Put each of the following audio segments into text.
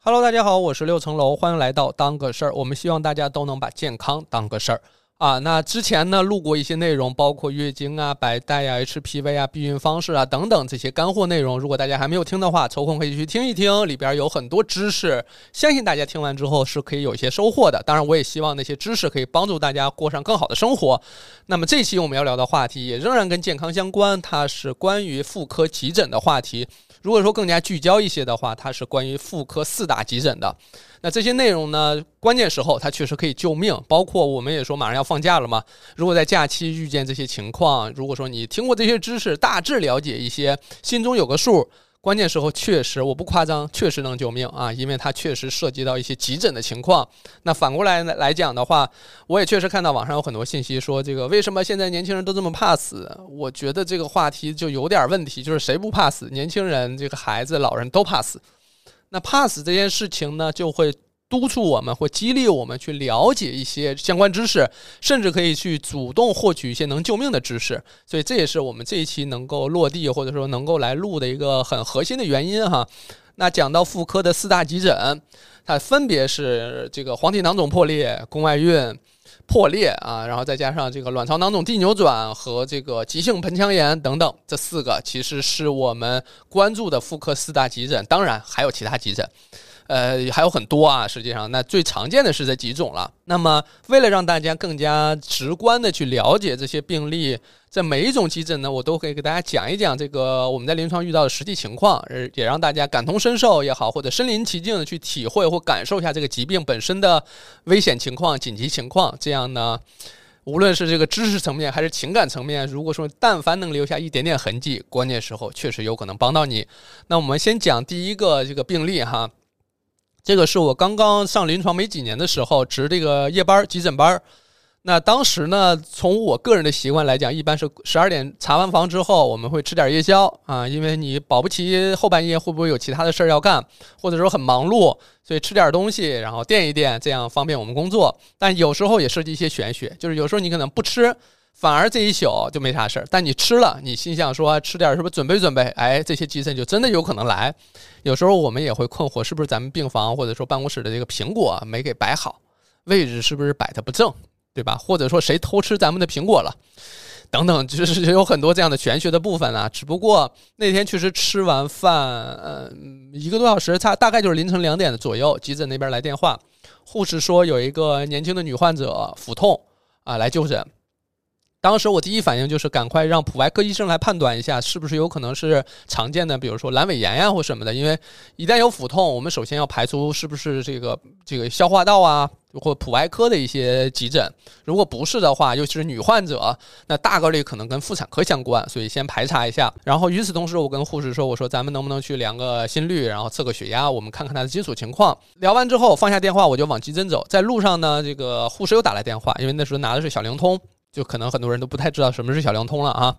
Hello，大家好，我是六层楼，欢迎来到当个事儿。我们希望大家都能把健康当个事儿啊。那之前呢录过一些内容，包括月经啊、白带呀、HPV 啊、避孕方式啊等等这些干货内容。如果大家还没有听的话，抽空可以去听一听，里边有很多知识，相信大家听完之后是可以有一些收获的。当然，我也希望那些知识可以帮助大家过上更好的生活。那么这期我们要聊的话题也仍然跟健康相关，它是关于妇科急诊的话题。如果说更加聚焦一些的话，它是关于妇科四大急诊的。那这些内容呢，关键时候它确实可以救命。包括我们也说马上要放假了嘛，如果在假期遇见这些情况，如果说你听过这些知识，大致了解一些，心中有个数。关键时候确实，我不夸张，确实能救命啊！因为它确实涉及到一些急诊的情况。那反过来来讲的话，我也确实看到网上有很多信息说，这个为什么现在年轻人都这么怕死？我觉得这个话题就有点问题，就是谁不怕死？年轻人、这个孩子、老人都怕死。那怕死这件事情呢，就会。督促我们或激励我们去了解一些相关知识，甚至可以去主动获取一些能救命的知识。所以这也是我们这一期能够落地或者说能够来录的一个很核心的原因哈。那讲到妇科的四大急诊，它分别是这个黄体囊肿破裂、宫外孕破裂啊，然后再加上这个卵巢囊肿递扭转和这个急性盆腔炎等等，这四个其实是我们关注的妇科四大急诊。当然还有其他急诊。呃，还有很多啊，实际上，那最常见的是这几种了。那么，为了让大家更加直观的去了解这些病例，在每一种急诊呢，我都可以给大家讲一讲这个我们在临床遇到的实际情况，也让大家感同身受也好，或者身临其境的去体会或感受一下这个疾病本身的危险情况、紧急情况。这样呢，无论是这个知识层面还是情感层面，如果说但凡能留下一点点痕迹，关键时候确实有可能帮到你。那我们先讲第一个这个病例哈。这个是我刚刚上临床没几年的时候值这个夜班急诊班那当时呢，从我个人的习惯来讲，一般是十二点查完房之后，我们会吃点夜宵啊，因为你保不齐后半夜会不会有其他的事儿要干，或者说很忙碌，所以吃点东西，然后垫一垫，这样方便我们工作。但有时候也涉及一些玄学，就是有时候你可能不吃。反而这一宿就没啥事儿，但你吃了，你心想说吃点什么准备准备，哎，这些急诊就真的有可能来。有时候我们也会困惑，是不是咱们病房或者说办公室的这个苹果没给摆好，位置是不是摆的不正，对吧？或者说谁偷吃咱们的苹果了，等等，就是有很多这样的玄学的部分啊。只不过那天确实吃完饭，嗯，一个多小时，差大概就是凌晨两点的左右，急诊那边来电话，护士说有一个年轻的女患者腹痛啊来就诊。当时我第一反应就是赶快让普外科医生来判断一下，是不是有可能是常见的，比如说阑尾炎呀或什么的。因为一旦有腹痛，我们首先要排除是不是这个这个消化道啊或普外科的一些急诊。如果不是的话，尤其是女患者，那大概率可能跟妇产科相关，所以先排查一下。然后与此同时，我跟护士说：“我说咱们能不能去量个心率，然后测个血压，我们看看他的基础情况。”聊完之后放下电话，我就往急诊走。在路上呢，这个护士又打来电话，因为那时候拿的是小灵通。就可能很多人都不太知道什么是小灵通了啊。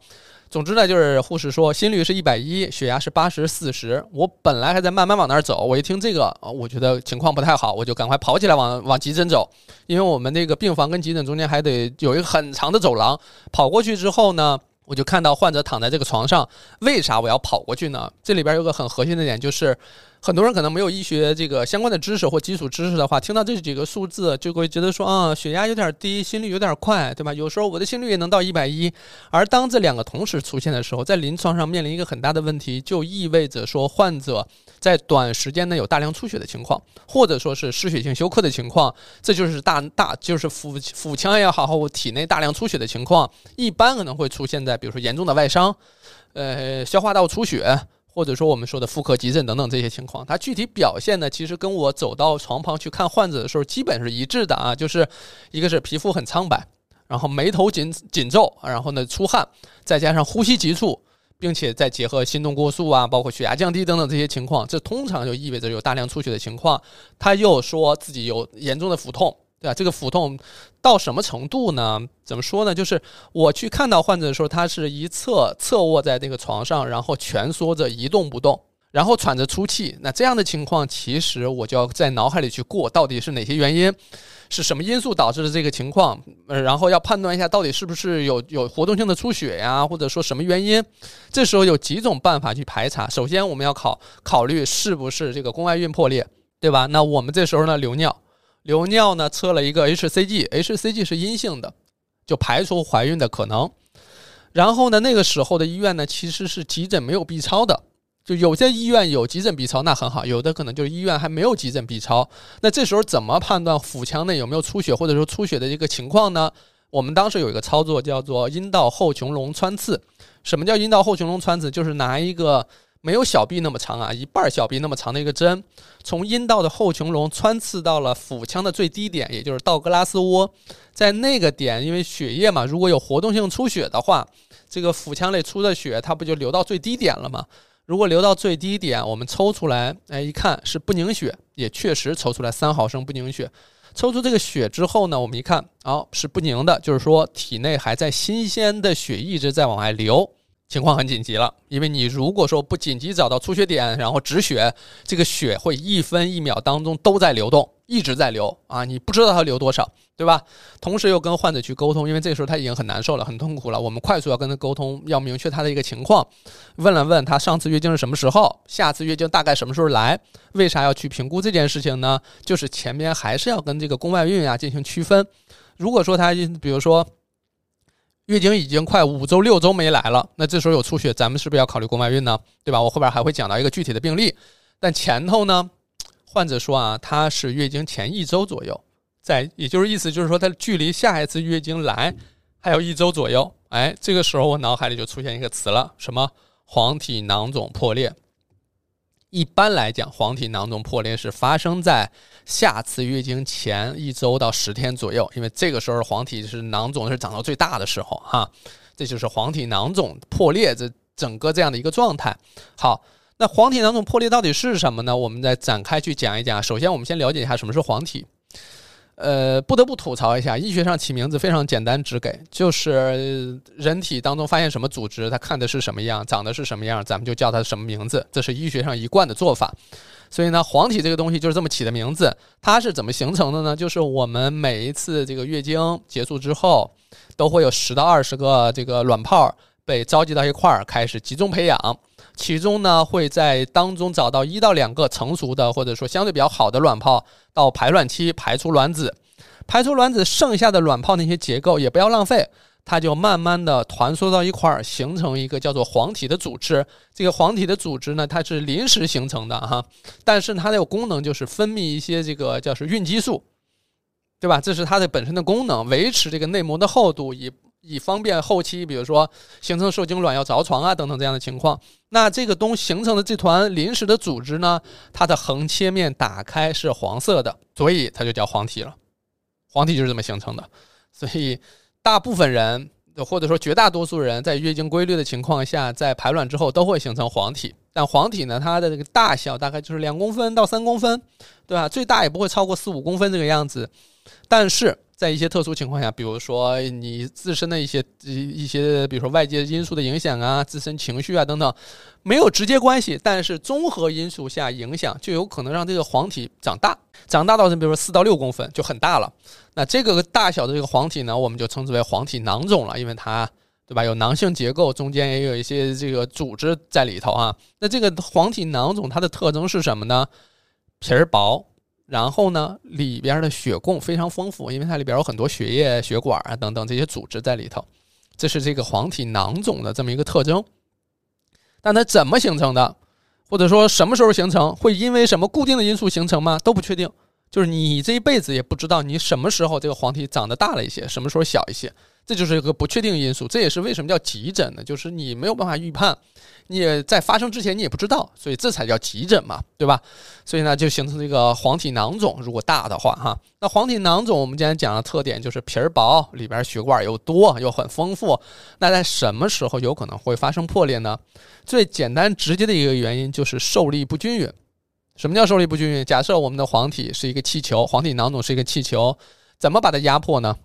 总之呢，就是护士说心率是一百一，血压是八十四十。我本来还在慢慢往那儿走，我一听这个，我觉得情况不太好，我就赶快跑起来往往急诊走。因为我们那个病房跟急诊中间还得有一个很长的走廊。跑过去之后呢，我就看到患者躺在这个床上。为啥我要跑过去呢？这里边有个很核心的点，就是。很多人可能没有医学这个相关的知识或基础知识的话，听到这几个数字就会觉得说啊，血压有点低，心率有点快，对吧？有时候我的心率也能到一百一。而当这两个同时出现的时候，在临床上面临一个很大的问题，就意味着说患者在短时间内有大量出血的情况，或者说是失血性休克的情况，这就是大大就是腹腹腔也好，或体内大量出血的情况，一般可能会出现在比如说严重的外伤，呃，消化道出血。或者说我们说的妇科急诊等等这些情况，它具体表现呢，其实跟我走到床旁去看患者的时候基本是一致的啊，就是一个是皮肤很苍白，然后眉头紧紧皱，然后呢出汗，再加上呼吸急促，并且再结合心动过速啊，包括血压降低等等这些情况，这通常就意味着有大量出血的情况。他又说自己有严重的腹痛。对吧？这个腹痛到什么程度呢？怎么说呢？就是我去看到患者的时候，他是一侧侧卧在那个床上，然后蜷缩着一动不动，然后喘着粗气。那这样的情况，其实我就要在脑海里去过，到底是哪些原因，是什么因素导致的这个情况？呃，然后要判断一下，到底是不是有有活动性的出血呀，或者说什么原因？这时候有几种办法去排查。首先，我们要考考虑是不是这个宫外孕破裂。对吧？那我们这时候呢留尿，留尿呢测了一个 hCG，hCG 是阴性的，就排除怀孕的可能。然后呢，那个时候的医院呢其实是急诊没有 B 超的，就有些医院有急诊 B 超，那很好；有的可能就是医院还没有急诊 B 超。那这时候怎么判断腹腔内有没有出血，或者说出血的一个情况呢？我们当时有一个操作叫做阴道后穹窿穿刺。什么叫阴道后穹窿穿刺？就是拿一个没有小臂那么长啊，一半小臂那么长的一个针，从阴道的后穹窿穿刺到了腹腔的最低点，也就是道格拉斯窝。在那个点，因为血液嘛，如果有活动性出血的话，这个腹腔内出的血，它不就流到最低点了吗？如果流到最低点，我们抽出来，哎，一看是不凝血，也确实抽出来三毫升不凝血。抽出这个血之后呢，我们一看，哦，是不凝的，就是说体内还在新鲜的血一直在往外流，情况很紧急了。因为你如果说不紧急找到出血点，然后止血，这个血会一分一秒当中都在流动。一直在流啊，你不知道它流多少，对吧？同时又跟患者去沟通，因为这时候他已经很难受了，很痛苦了。我们快速要跟他沟通，要明确他的一个情况。问了问他上次月经是什么时候，下次月经大概什么时候来？为啥要去评估这件事情呢？就是前面还是要跟这个宫外孕啊进行区分。如果说他比如说月经已经快五周六周没来了，那这时候有出血，咱们是不是要考虑宫外孕呢？对吧？我后边还会讲到一个具体的病例，但前头呢？患者说啊，他是月经前一周左右，在，也就是意思就是说，他距离下一次月经来还有一周左右。哎，这个时候我脑海里就出现一个词了，什么黄体囊肿破裂。一般来讲，黄体囊肿破裂是发生在下次月经前一周到十天左右，因为这个时候黄体是囊肿是长到最大的时候哈。这就是黄体囊肿破裂这整个这样的一个状态。好。那黄体囊肿破裂到底是什么呢？我们再展开去讲一讲。首先，我们先了解一下什么是黄体。呃，不得不吐槽一下，医学上起名字非常简单直给，就是人体当中发现什么组织，它看的是什么样，长得是什么样，咱们就叫它什么名字，这是医学上一贯的做法。所以呢，黄体这个东西就是这么起的名字。它是怎么形成的呢？就是我们每一次这个月经结束之后，都会有十到二十个这个卵泡被召集到一块儿，开始集中培养。其中呢，会在当中找到一到两个成熟的，或者说相对比较好的卵泡，到排卵期排出卵子，排出卵子，剩下的卵泡那些结构也不要浪费，它就慢慢的团缩到一块儿，形成一个叫做黄体的组织。这个黄体的组织呢，它是临时形成的哈，但是它的功能就是分泌一些这个叫是孕激素，对吧？这是它的本身的功能，维持这个内膜的厚度以。以方便后期，比如说形成受精卵要着床啊等等这样的情况。那这个东形成的这团临时的组织呢，它的横切面打开是黄色的，所以它就叫黄体了。黄体就是这么形成的。所以大部分人或者说绝大多数人在月经规律的情况下，在排卵之后都会形成黄体。但黄体呢，它的这个大小大概就是两公分到三公分，对吧？最大也不会超过四五公分这个样子。但是在一些特殊情况下，比如说你自身的一些一一些，比如说外界因素的影响啊，自身情绪啊等等，没有直接关系，但是综合因素下影响，就有可能让这个黄体长大，长大到比如说四到六公分就很大了。那这个大小的这个黄体呢，我们就称之为黄体囊肿了，因为它对吧有囊性结构，中间也有一些这个组织在里头啊。那这个黄体囊肿它的特征是什么呢？皮儿薄。然后呢，里边的血供非常丰富，因为它里边有很多血液、血管啊等等这些组织在里头，这是这个黄体囊肿的这么一个特征。但它怎么形成的，或者说什么时候形成，会因为什么固定的因素形成吗？都不确定。就是你这一辈子也不知道你什么时候这个黄体长得大了一些，什么时候小一些。这就是一个不确定因素，这也是为什么叫急诊呢？就是你没有办法预判，你在发生之前你也不知道，所以这才叫急诊嘛，对吧？所以呢，就形成这个黄体囊肿，如果大的话，哈，那黄体囊肿我们今天讲的特点就是皮儿薄，里边血管又多又很丰富。那在什么时候有可能会发生破裂呢？最简单直接的一个原因就是受力不均匀。什么叫受力不均匀？假设我们的黄体是一个气球，黄体囊肿是一个气球，怎么把它压迫呢？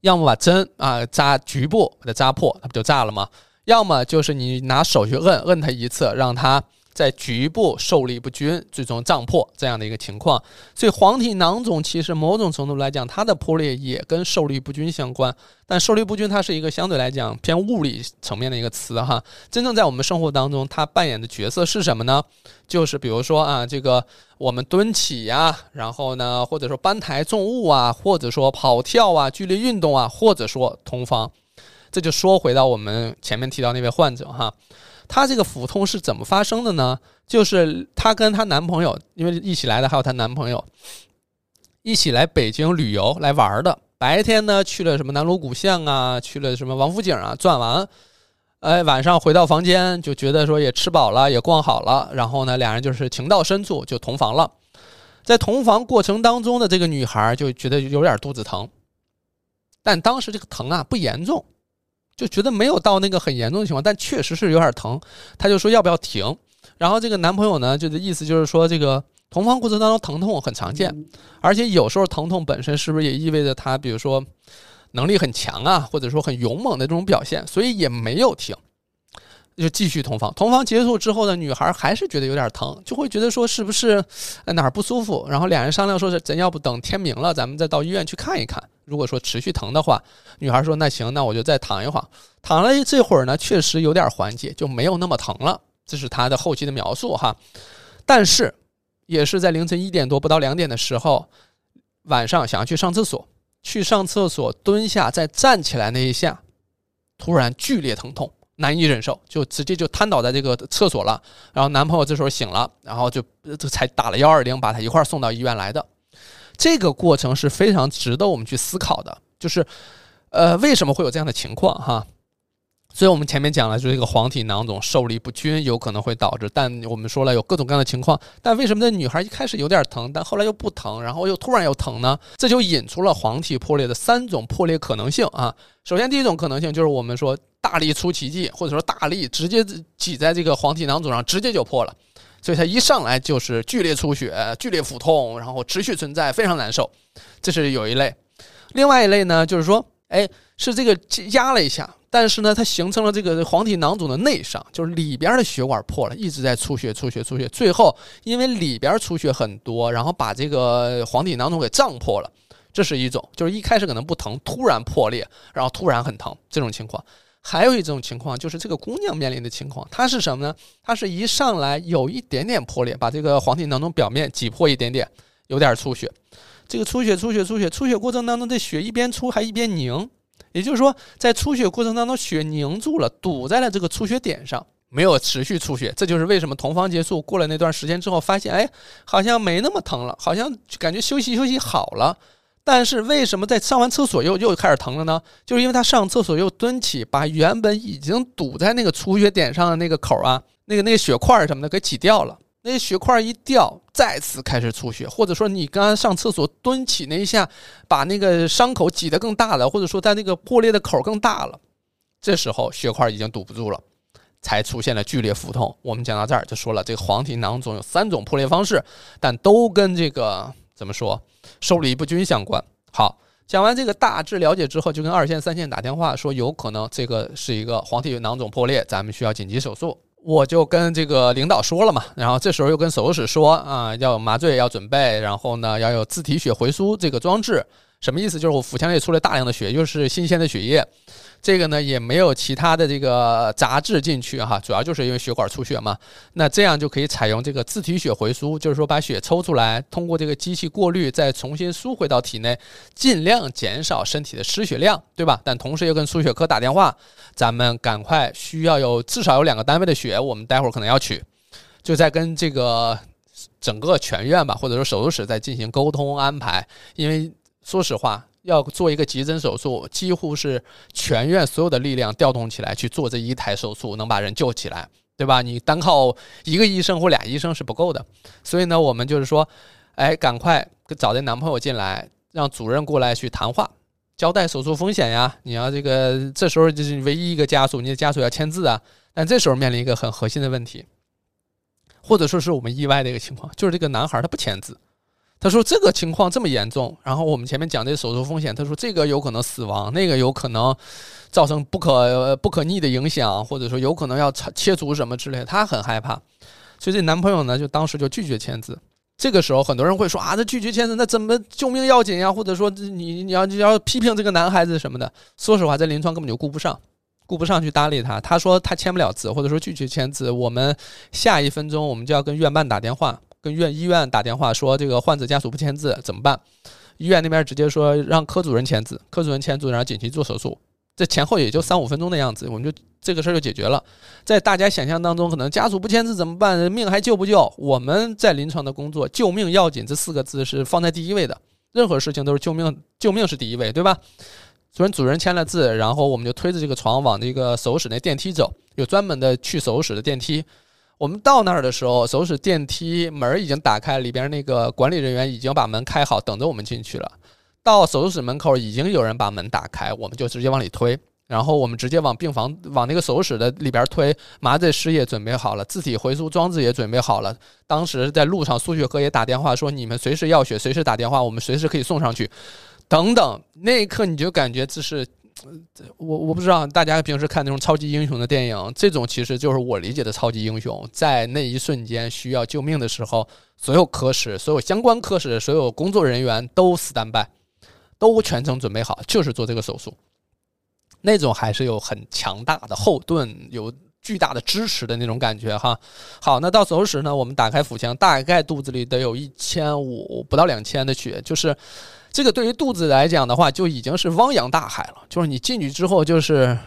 要么把针啊扎局部给它扎破，它不就炸了吗？要么就是你拿手去摁摁它一次，让它在局部受力不均，最终胀破这样的一个情况。所以黄体囊肿其实某种程度来讲，它的破裂也跟受力不均相关。但受力不均它是一个相对来讲偏物理层面的一个词哈。真正在我们生活当中，它扮演的角色是什么呢？就是比如说啊，这个我们蹲起呀，然后呢，或者说搬抬重物啊，或者说跑跳啊，剧烈运动啊，或者说同房。这就说回到我们前面提到那位患者哈，她这个腹痛是怎么发生的呢？就是她跟她男朋友，因为一起来的还有她男朋友，一起来北京旅游来玩的。白天呢去了什么南锣鼓巷啊，去了什么王府井啊，转完，哎，晚上回到房间就觉得说也吃饱了，也逛好了，然后呢，俩人就是情到深处就同房了。在同房过程当中的这个女孩就觉得有点肚子疼，但当时这个疼啊不严重。就觉得没有到那个很严重的情况，但确实是有点疼，他就说要不要停。然后这个男朋友呢，就是意思就是说，这个同房过程当中疼痛很常见，而且有时候疼痛本身是不是也意味着他，比如说能力很强啊，或者说很勇猛的这种表现，所以也没有停，就继续同房。同房结束之后呢，女孩还是觉得有点疼，就会觉得说是不是哪儿不舒服，然后两人商量说是咱要不等天明了，咱们再到医院去看一看。如果说持续疼的话，女孩说：“那行，那我就再躺一会儿。躺了这会儿呢，确实有点缓解，就没有那么疼了。这是她的后期的描述哈。但是，也是在凌晨一点多不到两点的时候，晚上想要去上厕所，去上厕所蹲下再站起来那一下，突然剧烈疼痛，难以忍受，就直接就瘫倒在这个厕所了。然后男朋友这时候醒了，然后就这才打了幺二零，把他一块送到医院来的。”这个过程是非常值得我们去思考的，就是，呃，为什么会有这样的情况哈？所以我们前面讲了，就是这个黄体囊肿受力不均有可能会导致，但我们说了有各种各样的情况，但为什么这女孩一开始有点疼，但后来又不疼，然后又突然又疼呢？这就引出了黄体破裂的三种破裂可能性啊。首先，第一种可能性就是我们说大力出奇迹，或者说大力直接挤在这个黄体囊肿上，直接就破了。所以它一上来就是剧烈出血、剧烈腹痛，然后持续存在，非常难受。这是有一类。另外一类呢，就是说，哎，是这个压了一下，但是呢，它形成了这个黄体囊肿的内伤，就是里边的血管破了，一直在出血、出血、出血。最后因为里边出血很多，然后把这个黄体囊肿给胀破了。这是一种，就是一开始可能不疼，突然破裂，然后突然很疼这种情况。还有一种情况，就是这个姑娘面临的情况，她是什么呢？她是一上来有一点点破裂，把这个黄体囊肿表面挤破一点点，有点出血。这个出血、出血、出血、出血过程当中，这血一边出还一边凝，也就是说，在出血过程当中，血凝住了，堵在了这个出血点上，没有持续出血。这就是为什么同房结束过了那段时间之后，发现哎，好像没那么疼了，好像感觉休息休息好了。但是为什么在上完厕所又又开始疼了呢？就是因为他上厕所又蹲起，把原本已经堵在那个出血点上的那个口啊，那个那个血块什么的给挤掉了。那血块一掉，再次开始出血，或者说你刚刚上厕所蹲起那一下，把那个伤口挤得更大了，或者说在那个破裂的口更大了，这时候血块已经堵不住了，才出现了剧烈腹痛。我们讲到这儿就说了，这个黄体囊肿有三种破裂方式，但都跟这个怎么说？受力不均相关。好，讲完这个大致了解之后，就跟二线、三线打电话说，有可能这个是一个黄体囊肿破裂，咱们需要紧急手术。我就跟这个领导说了嘛，然后这时候又跟手术室说啊，要麻醉要准备，然后呢要有自体血回输这个装置。什么意思？就是我腹腔内出了大量的血，又是新鲜的血液，这个呢也没有其他的这个杂质进去哈，主要就是因为血管出血嘛。那这样就可以采用这个自体血回输，就是说把血抽出来，通过这个机器过滤，再重新输回到体内，尽量减少身体的失血量，对吧？但同时又跟输血科打电话，咱们赶快需要有至少有两个单位的血，我们待会儿可能要取，就在跟这个整个全院吧，或者说手术室在进行沟通安排，因为。说实话，要做一个急诊手术，几乎是全院所有的力量调动起来去做这一台手术，能把人救起来，对吧？你单靠一个医生或俩医生是不够的。所以呢，我们就是说，哎，赶快找这男朋友进来，让主任过来去谈话，交代手术风险呀。你要这个，这时候就是唯一一个家属，你的家属要签字啊。但这时候面临一个很核心的问题，或者说是我们意外的一个情况，就是这个男孩他不签字。他说这个情况这么严重，然后我们前面讲的手术风险，他说这个有可能死亡，那个有可能造成不可不可逆的影响，或者说有可能要切除什么之类，他很害怕。所以这男朋友呢，就当时就拒绝签字。这个时候，很多人会说啊，这拒绝签字，那怎么救命要紧呀？或者说你你要你要批评这个男孩子什么的？说实话，在临床根本就顾不上，顾不上去搭理他。他说他签不了字，或者说拒绝签字，我们下一分钟我们就要跟院办打电话，跟院医院打电话说这个患者家属不签字怎么办？医院那边直接说让科主任签字，科主任签字，然后紧急做手术。这前后也就三五分钟的样子，我们就这个事儿就解决了。在大家想象当中，可能家属不签字怎么办？命还救不救？我们在临床的工作，救命要紧这四个字是放在第一位的。任何事情都是救命，救命是第一位，对吧？主任主任签了字，然后我们就推着这个床往那个手术室那电梯走，有专门的去手术室的电梯。我们到那儿的时候，手术室电梯门已经打开，里边那个管理人员已经把门开好，等着我们进去了。到手术室门口，已经有人把门打开，我们就直接往里推，然后我们直接往病房、往那个手术室的里边推。麻醉师也准备好了，自体回输装置也准备好了。当时在路上，苏血科也打电话说：“你们随时要血，随时打电话，我们随时可以送上去。”等等，那一刻你就感觉这是我我不知道大家平时看那种超级英雄的电影，这种其实就是我理解的超级英雄，在那一瞬间需要救命的时候，所有科室、所有相关科室、所有工作人员都 stand by。都全程准备好，就是做这个手术，那种还是有很强大的后盾，有巨大的支持的那种感觉哈。好，那到手术室呢，我们打开腹腔，大概肚子里得有一千五不到两千的血，就是这个对于肚子来讲的话，就已经是汪洋大海了。就是你进去之后，就是。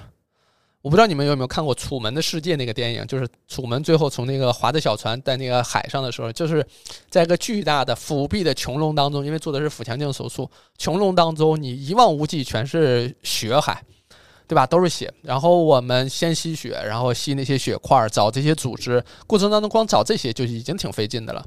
我不知道你们有没有看过《楚门的世界》那个电影，就是楚门最后从那个划着小船在那个海上的时候，就是在一个巨大的腹壁的穹窿当中，因为做的是腹腔镜手术，穹窿当中你一望无际全是血海，对吧？都是血。然后我们先吸血，然后吸那些血块，找这些组织，过程当中光找这些就已经挺费劲的了。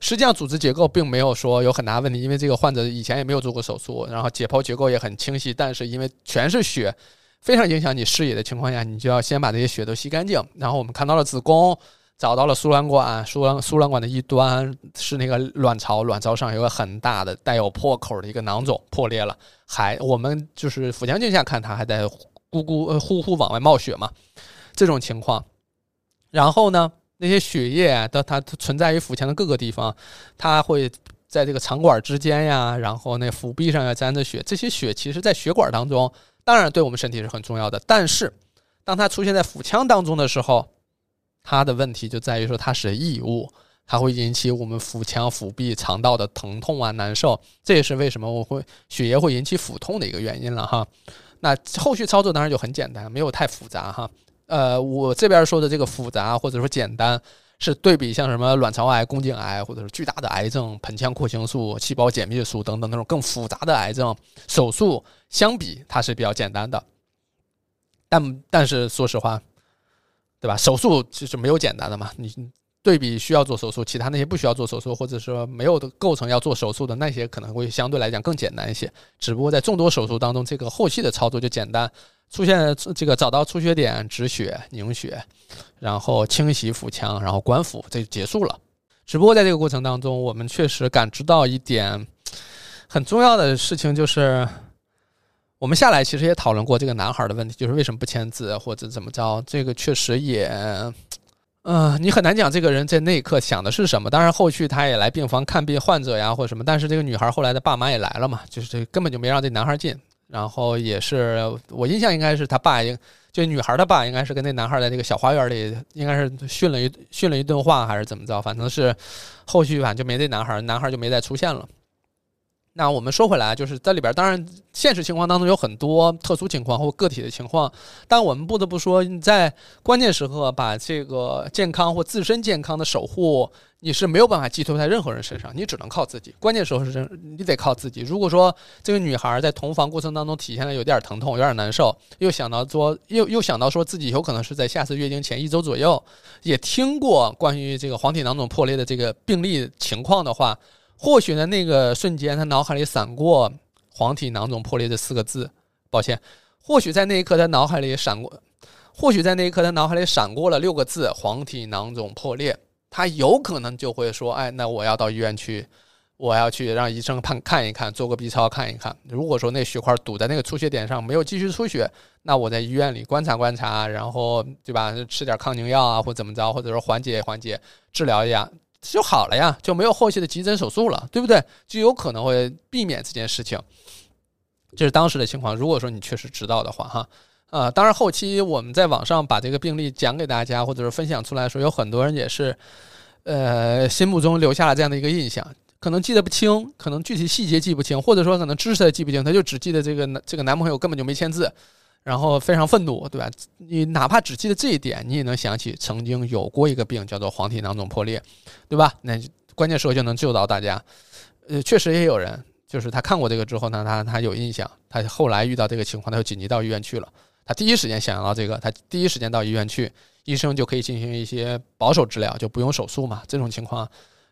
实际上组织结构并没有说有很大问题，因为这个患者以前也没有做过手术，然后解剖结构也很清晰，但是因为全是血。非常影响你视野的情况下，你就要先把这些血都吸干净。然后我们看到了子宫，找到了输卵管，输卵输卵管的一端是那个卵巢，卵巢上有个很大的带有破口的一个囊肿破裂了，还我们就是腹腔镜下看它还在咕咕呃呼呼往外冒血嘛，这种情况。然后呢，那些血液的它存在于腹腔的各个地方，它会在这个肠管之间呀，然后那腹壁上要沾着血，这些血其实在血管当中。当然，对我们身体是很重要的。但是，当它出现在腹腔当中的时候，它的问题就在于说它是异物，它会引起我们腹腔、腹壁、肠道的疼痛啊、难受。这也是为什么我会血液会引起腹痛的一个原因了哈。那后续操作当然就很简单，没有太复杂哈。呃，我这边说的这个复杂或者说简单，是对比像什么卵巢癌、宫颈癌，或者是巨大的癌症、盆腔扩形术、细胞减灭术等等那种更复杂的癌症手术。相比它是比较简单的，但但是说实话，对吧？手术其实没有简单的嘛。你对比需要做手术，其他那些不需要做手术，或者说没有的构成要做手术的那些，可能会相对来讲更简单一些。只不过在众多手术当中，这个后期的操作就简单，出现这个找到出血点，止血、凝血，然后清洗腹腔，然后关腹，这就结束了。只不过在这个过程当中，我们确实感知到一点很重要的事情，就是。我们下来其实也讨论过这个男孩的问题，就是为什么不签字或者怎么着？这个确实也，嗯，你很难讲这个人在那一刻想的是什么。当然，后续他也来病房看病患者呀，或者什么。但是这个女孩后来的爸妈也来了嘛，就是这根本就没让这男孩进。然后也是我印象应该是他爸，就女孩他爸应该是跟那男孩在那个小花园里，应该是训了一训了一顿话，还是怎么着？反正是后续反正就没这男孩，男孩就没再出现了。那我们说回来，就是在里边，当然现实情况当中有很多特殊情况或个体的情况，但我们不得不说，你在关键时刻把这个健康或自身健康的守护，你是没有办法寄托在任何人身上，你只能靠自己。关键时候是你得靠自己。如果说这个女孩在同房过程当中体现了有点疼痛、有点难受，又想到说，又又想到说自己有可能是在下次月经前一周左右，也听过关于这个黄体囊肿破裂的这个病例情况的话。或许呢那个瞬间，他脑海里闪过“黄体囊肿破裂”这四个字。抱歉，或许在那一刻，他脑海里闪过；或许在那一刻，他脑海里闪过了六个字“黄体囊肿破裂”。他有可能就会说：“哎，那我要到医院去我要去让医生看看一看，做个 B 超看一看。如果说那血块堵在那个出血点上，没有继续出血，那我在医院里观察观察，然后对吧，吃点抗凝药啊，或怎么着，或者说缓解缓解，治疗一下就好了呀，就没有后续的急诊手术了，对不对？就有可能会避免这件事情。这是当时的情况。如果说你确实知道的话，哈，啊，当然后期我们在网上把这个病例讲给大家，或者是分享出来的时候，有很多人也是，呃，心目中留下了这样的一个印象。可能记得不清，可能具体细节记不清，或者说可能知识记不清，他就只记得这个这个男朋友根本就没签字，然后非常愤怒，对吧？你哪怕只记得这一点，你也能想起曾经有过一个病叫做黄体囊肿破裂，对吧？那关键时候就能救到大家。呃，确实也有人，就是他看过这个之后呢，他他有印象，他后来遇到这个情况，他就紧急到医院去了。他第一时间想到这个，他第一时间到医院去，医生就可以进行一些保守治疗，就不用手术嘛。这种情况。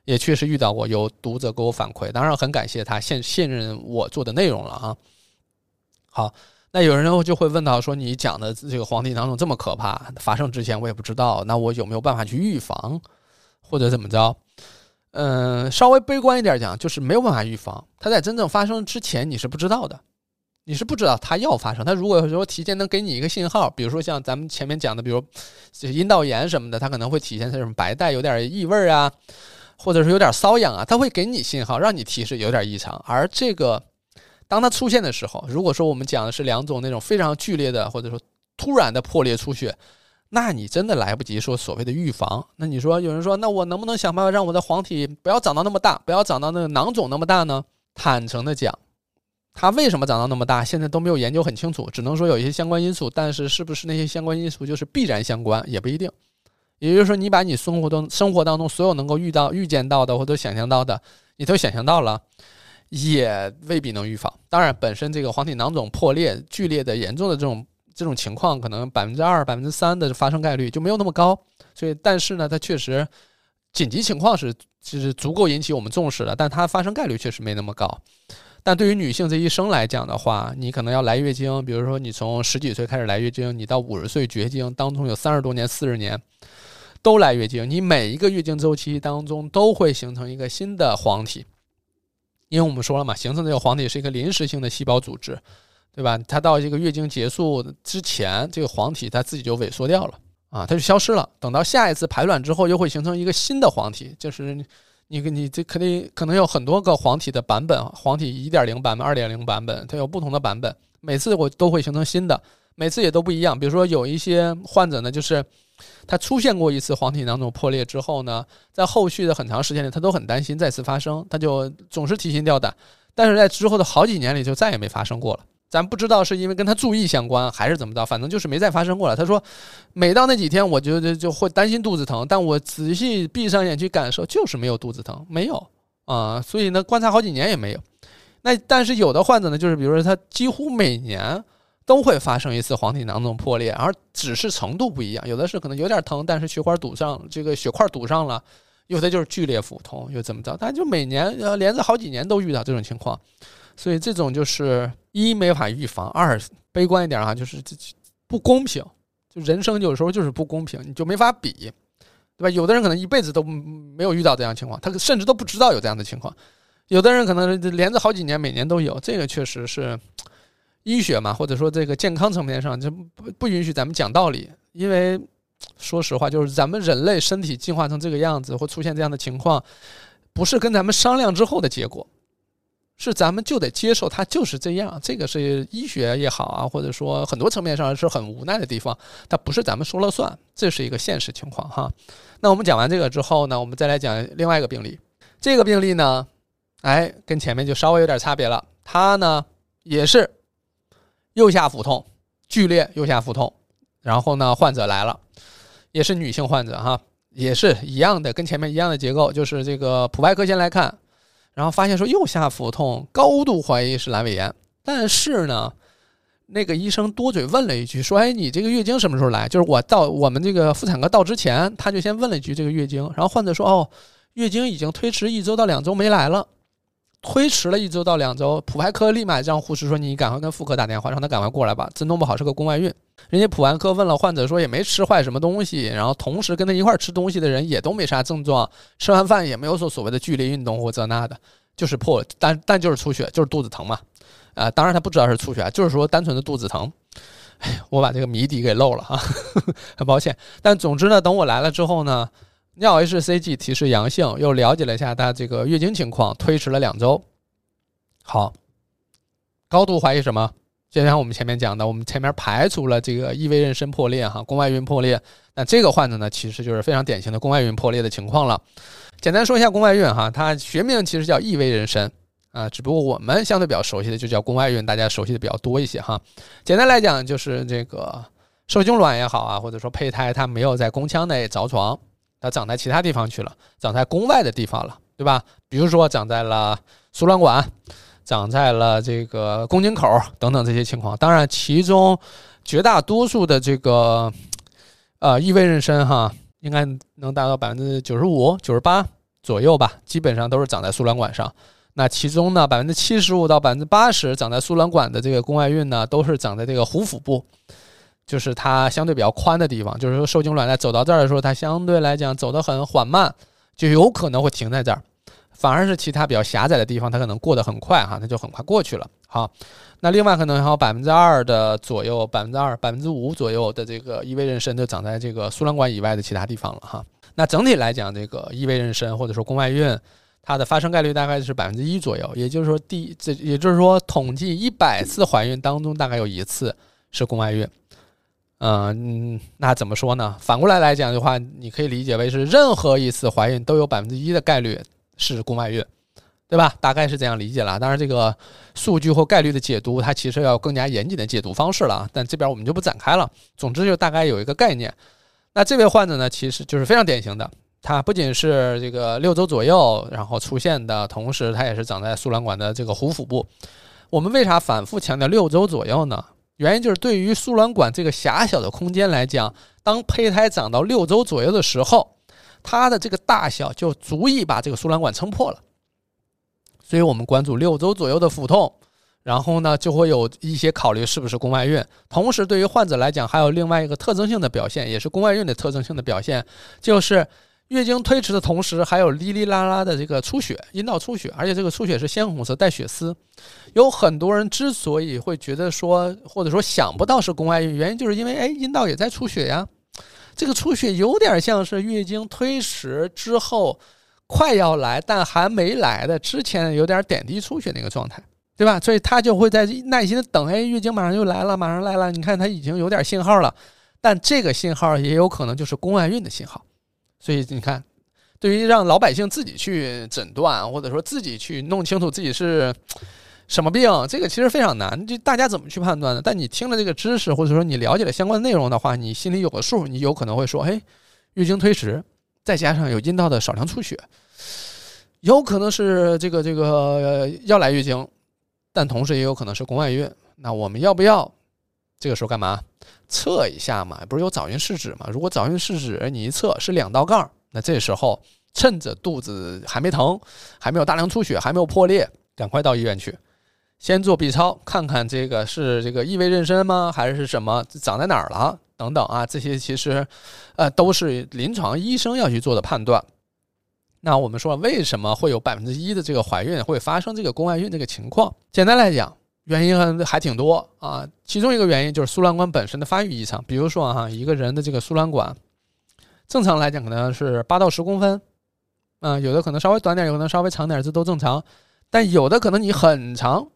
也确实遇到过，有读者给我反馈，当然很感谢他信信任我做的内容了啊。好，那有人就会问到说，你讲的这个黄体囊肿这么可怕，发生之前我也不知道，那我有没有办法去预防，或者怎么着？嗯，稍微悲观一点讲，就是没有办法预防，它在真正发生之前你是不知道的，你是不知道它要发生。它如果说提前能给你一个信号，比如说像咱们前面讲的，比如就是阴道炎什么的，它可能会体现在什么白带有点异味啊。或者是有点瘙痒啊，它会给你信号，让你提示有点异常。而这个，当它出现的时候，如果说我们讲的是两种那种非常剧烈的，或者说突然的破裂出血，那你真的来不及说所谓的预防。那你说有人说，那我能不能想办法让我的黄体不要长到那么大，不要长到那个囊肿那么大呢？坦诚的讲，它为什么长到那么大，现在都没有研究很清楚，只能说有一些相关因素，但是是不是那些相关因素就是必然相关，也不一定。也就是说，你把你生活中生活当中所有能够遇到、预见到的或者想象到的，你都想象到了，也未必能预防。当然，本身这个黄体囊肿破裂剧烈的、严重的这种这种情况，可能百分之二、百分之三的发生概率就没有那么高。所以，但是呢，它确实紧急情况是就是足够引起我们重视的，但它发生概率确实没那么高。但对于女性这一生来讲的话，你可能要来月经，比如说你从十几岁开始来月经，你到五十岁绝经，当中有三十多年、四十年。都来月经，你每一个月经周期当中都会形成一个新的黄体，因为我们说了嘛，形成这个黄体是一个临时性的细胞组织，对吧？它到这个月经结束之前，这个黄体它自己就萎缩掉了啊，它就消失了。等到下一次排卵之后，又会形成一个新的黄体，就是你你这肯定可能有很多个黄体的版本，黄体一点零版本、二点零版本，它有不同的版本，每次我都会形成新的，每次也都不一样。比如说有一些患者呢，就是。他出现过一次黄体囊肿破裂之后呢，在后续的很长时间里，他都很担心再次发生，他就总是提心吊胆。但是在之后的好几年里，就再也没发生过了。咱不知道是因为跟他注意相关，还是怎么着，反正就是没再发生过了。他说，每到那几天，我就就就会担心肚子疼，但我仔细闭上眼去感受，就是没有肚子疼，没有啊。所以呢，观察好几年也没有。那但是有的患者呢，就是比如说他几乎每年。都会发生一次黄体囊肿破裂，而只是程度不一样。有的是可能有点疼，但是血管堵上，这个血块堵上了；有的就是剧烈腹痛，又怎么着？但就每年呃连着好几年都遇到这种情况，所以这种就是一没法预防，二悲观一点啊，就是这不公平。就人生有时候就是不公平，你就没法比，对吧？有的人可能一辈子都没有遇到这样情况，他甚至都不知道有这样的情况；有的人可能连着好几年，每年都有，这个确实是。医学嘛，或者说这个健康层面上就不不允许咱们讲道理，因为说实话，就是咱们人类身体进化成这个样子，或出现这样的情况，不是跟咱们商量之后的结果，是咱们就得接受它就是这样。这个是医学也好啊，或者说很多层面上是很无奈的地方，它不是咱们说了算，这是一个现实情况哈。那我们讲完这个之后呢，我们再来讲另外一个病例。这个病例呢，哎，跟前面就稍微有点差别了，它呢也是。右下腹痛，剧烈右下腹痛，然后呢，患者来了，也是女性患者哈，也是一样的，跟前面一样的结构，就是这个普外科先来看，然后发现说右下腹痛，高度怀疑是阑尾炎，但是呢，那个医生多嘴问了一句，说，哎，你这个月经什么时候来？就是我到我们这个妇产科到之前，他就先问了一句这个月经，然后患者说，哦，月经已经推迟一周到两周没来了。推迟了一周到两周，普外科立马让护士说：“你赶快跟妇科打电话，让他赶快过来吧，这弄不好是个宫外孕。”人家普外科问了患者说：“也没吃坏什么东西，然后同时跟他一块儿吃东西的人也都没啥症状，吃完饭也没有说所谓的剧烈运动或这那的，就是破，但但就是出血，就是肚子疼嘛。啊，当然他不知道是出血，就是说单纯的肚子疼。哎，我把这个谜底给漏了哈，很抱歉。但总之呢，等我来了之后呢，尿 hCG 提示阳性，又了解了一下他这个月经情况，推迟了两周。好，高度怀疑什么？就像我们前面讲的，我们前面排除了这个异位妊娠破裂哈，宫外孕破裂。那这个患者呢，其实就是非常典型的宫外孕破裂的情况了。简单说一下宫外孕哈，它学名其实叫异位妊娠。啊，只不过我们相对比较熟悉的就叫宫外孕，大家熟悉的比较多一些哈。简单来讲，就是这个受精卵也好啊，或者说胚胎它没有在宫腔内着床，它长在其他地方去了，长在宫外的地方了，对吧？比如说长在了输卵管，长在了这个宫颈口等等这些情况。当然，其中绝大多数的这个呃异位妊娠哈，应该能达到百分之九十五、九十八左右吧，基本上都是长在输卵管上。那其中呢，百分之七十五到百分之八十长在输卵管的这个宫外孕呢，都是长在这个壶腹部，就是它相对比较宽的地方。就是说，受精卵在走到这儿的时候，它相对来讲走得很缓慢，就有可能会停在这儿。反而是其他比较狭窄的地方，它可能过得很快哈，它就很快过去了。好，那另外可能还有百分之二的左右，百分之二、百分之五左右的这个异位妊娠就长在这个输卵管以外的其他地方了哈。那整体来讲，这个异位妊娠或者说宫外孕。它的发生概率大概是百分之一左右，也就是说，第这也就是说，统计一百次怀孕当中，大概有一次是宫外孕。嗯，那怎么说呢？反过来来讲的话，你可以理解为是任何一次怀孕都有百分之一的概率是宫外孕，对吧？大概是这样理解了。当然，这个数据或概率的解读，它其实要更加严谨的解读方式了。但这边我们就不展开了。总之，就大概有一个概念。那这位患者呢，其实就是非常典型的。它不仅是这个六周左右，然后出现的同时，它也是长在输卵管的这个壶腹部。我们为啥反复强调六周左右呢？原因就是对于输卵管这个狭小的空间来讲，当胚胎长到六周左右的时候，它的这个大小就足以把这个输卵管撑破了。所以我们关注六周左右的腹痛，然后呢，就会有一些考虑是不是宫外孕。同时，对于患者来讲，还有另外一个特征性的表现，也是宫外孕的特征性的表现，就是。月经推迟的同时，还有哩哩啦啦的这个出血，阴道出血，而且这个出血是鲜红色带血丝。有很多人之所以会觉得说，或者说想不到是宫外孕，原因就是因为哎，阴道也在出血呀。这个出血有点像是月经推迟之后快要来但还没来的之前有点点滴出血那个状态，对吧？所以他就会在耐心的等，哎，月经马上就来了，马上来了。你看他已经有点信号了，但这个信号也有可能就是宫外孕的信号。所以你看，对于让老百姓自己去诊断，或者说自己去弄清楚自己是什么病，这个其实非常难。就大家怎么去判断呢？但你听了这个知识，或者说你了解了相关的内容的话，你心里有个数，你有可能会说：“哎，月经推迟，再加上有阴道的少量出血，有可能是这个这个要来月经，但同时也有可能是宫外孕。那我们要不要这个时候干嘛？”测一下嘛，不是有早孕试纸嘛？如果早孕试纸你一测是两道杠，那这时候趁着肚子还没疼，还没有大量出血，还没有破裂，赶快到医院去，先做 B 超，看看这个是这个异位妊娠吗？还是什么长在哪儿了？等等啊，这些其实呃都是临床医生要去做的判断。那我们说为什么会有百分之一的这个怀孕会发生这个宫外孕这个情况？简单来讲。原因还还挺多啊，其中一个原因就是输卵管本身的发育异常。比如说哈，一个人的这个输卵管，正常来讲可能是八到十公分，嗯，有的可能稍微短点，有可能稍微长点，这都正常。但有的可能你很长，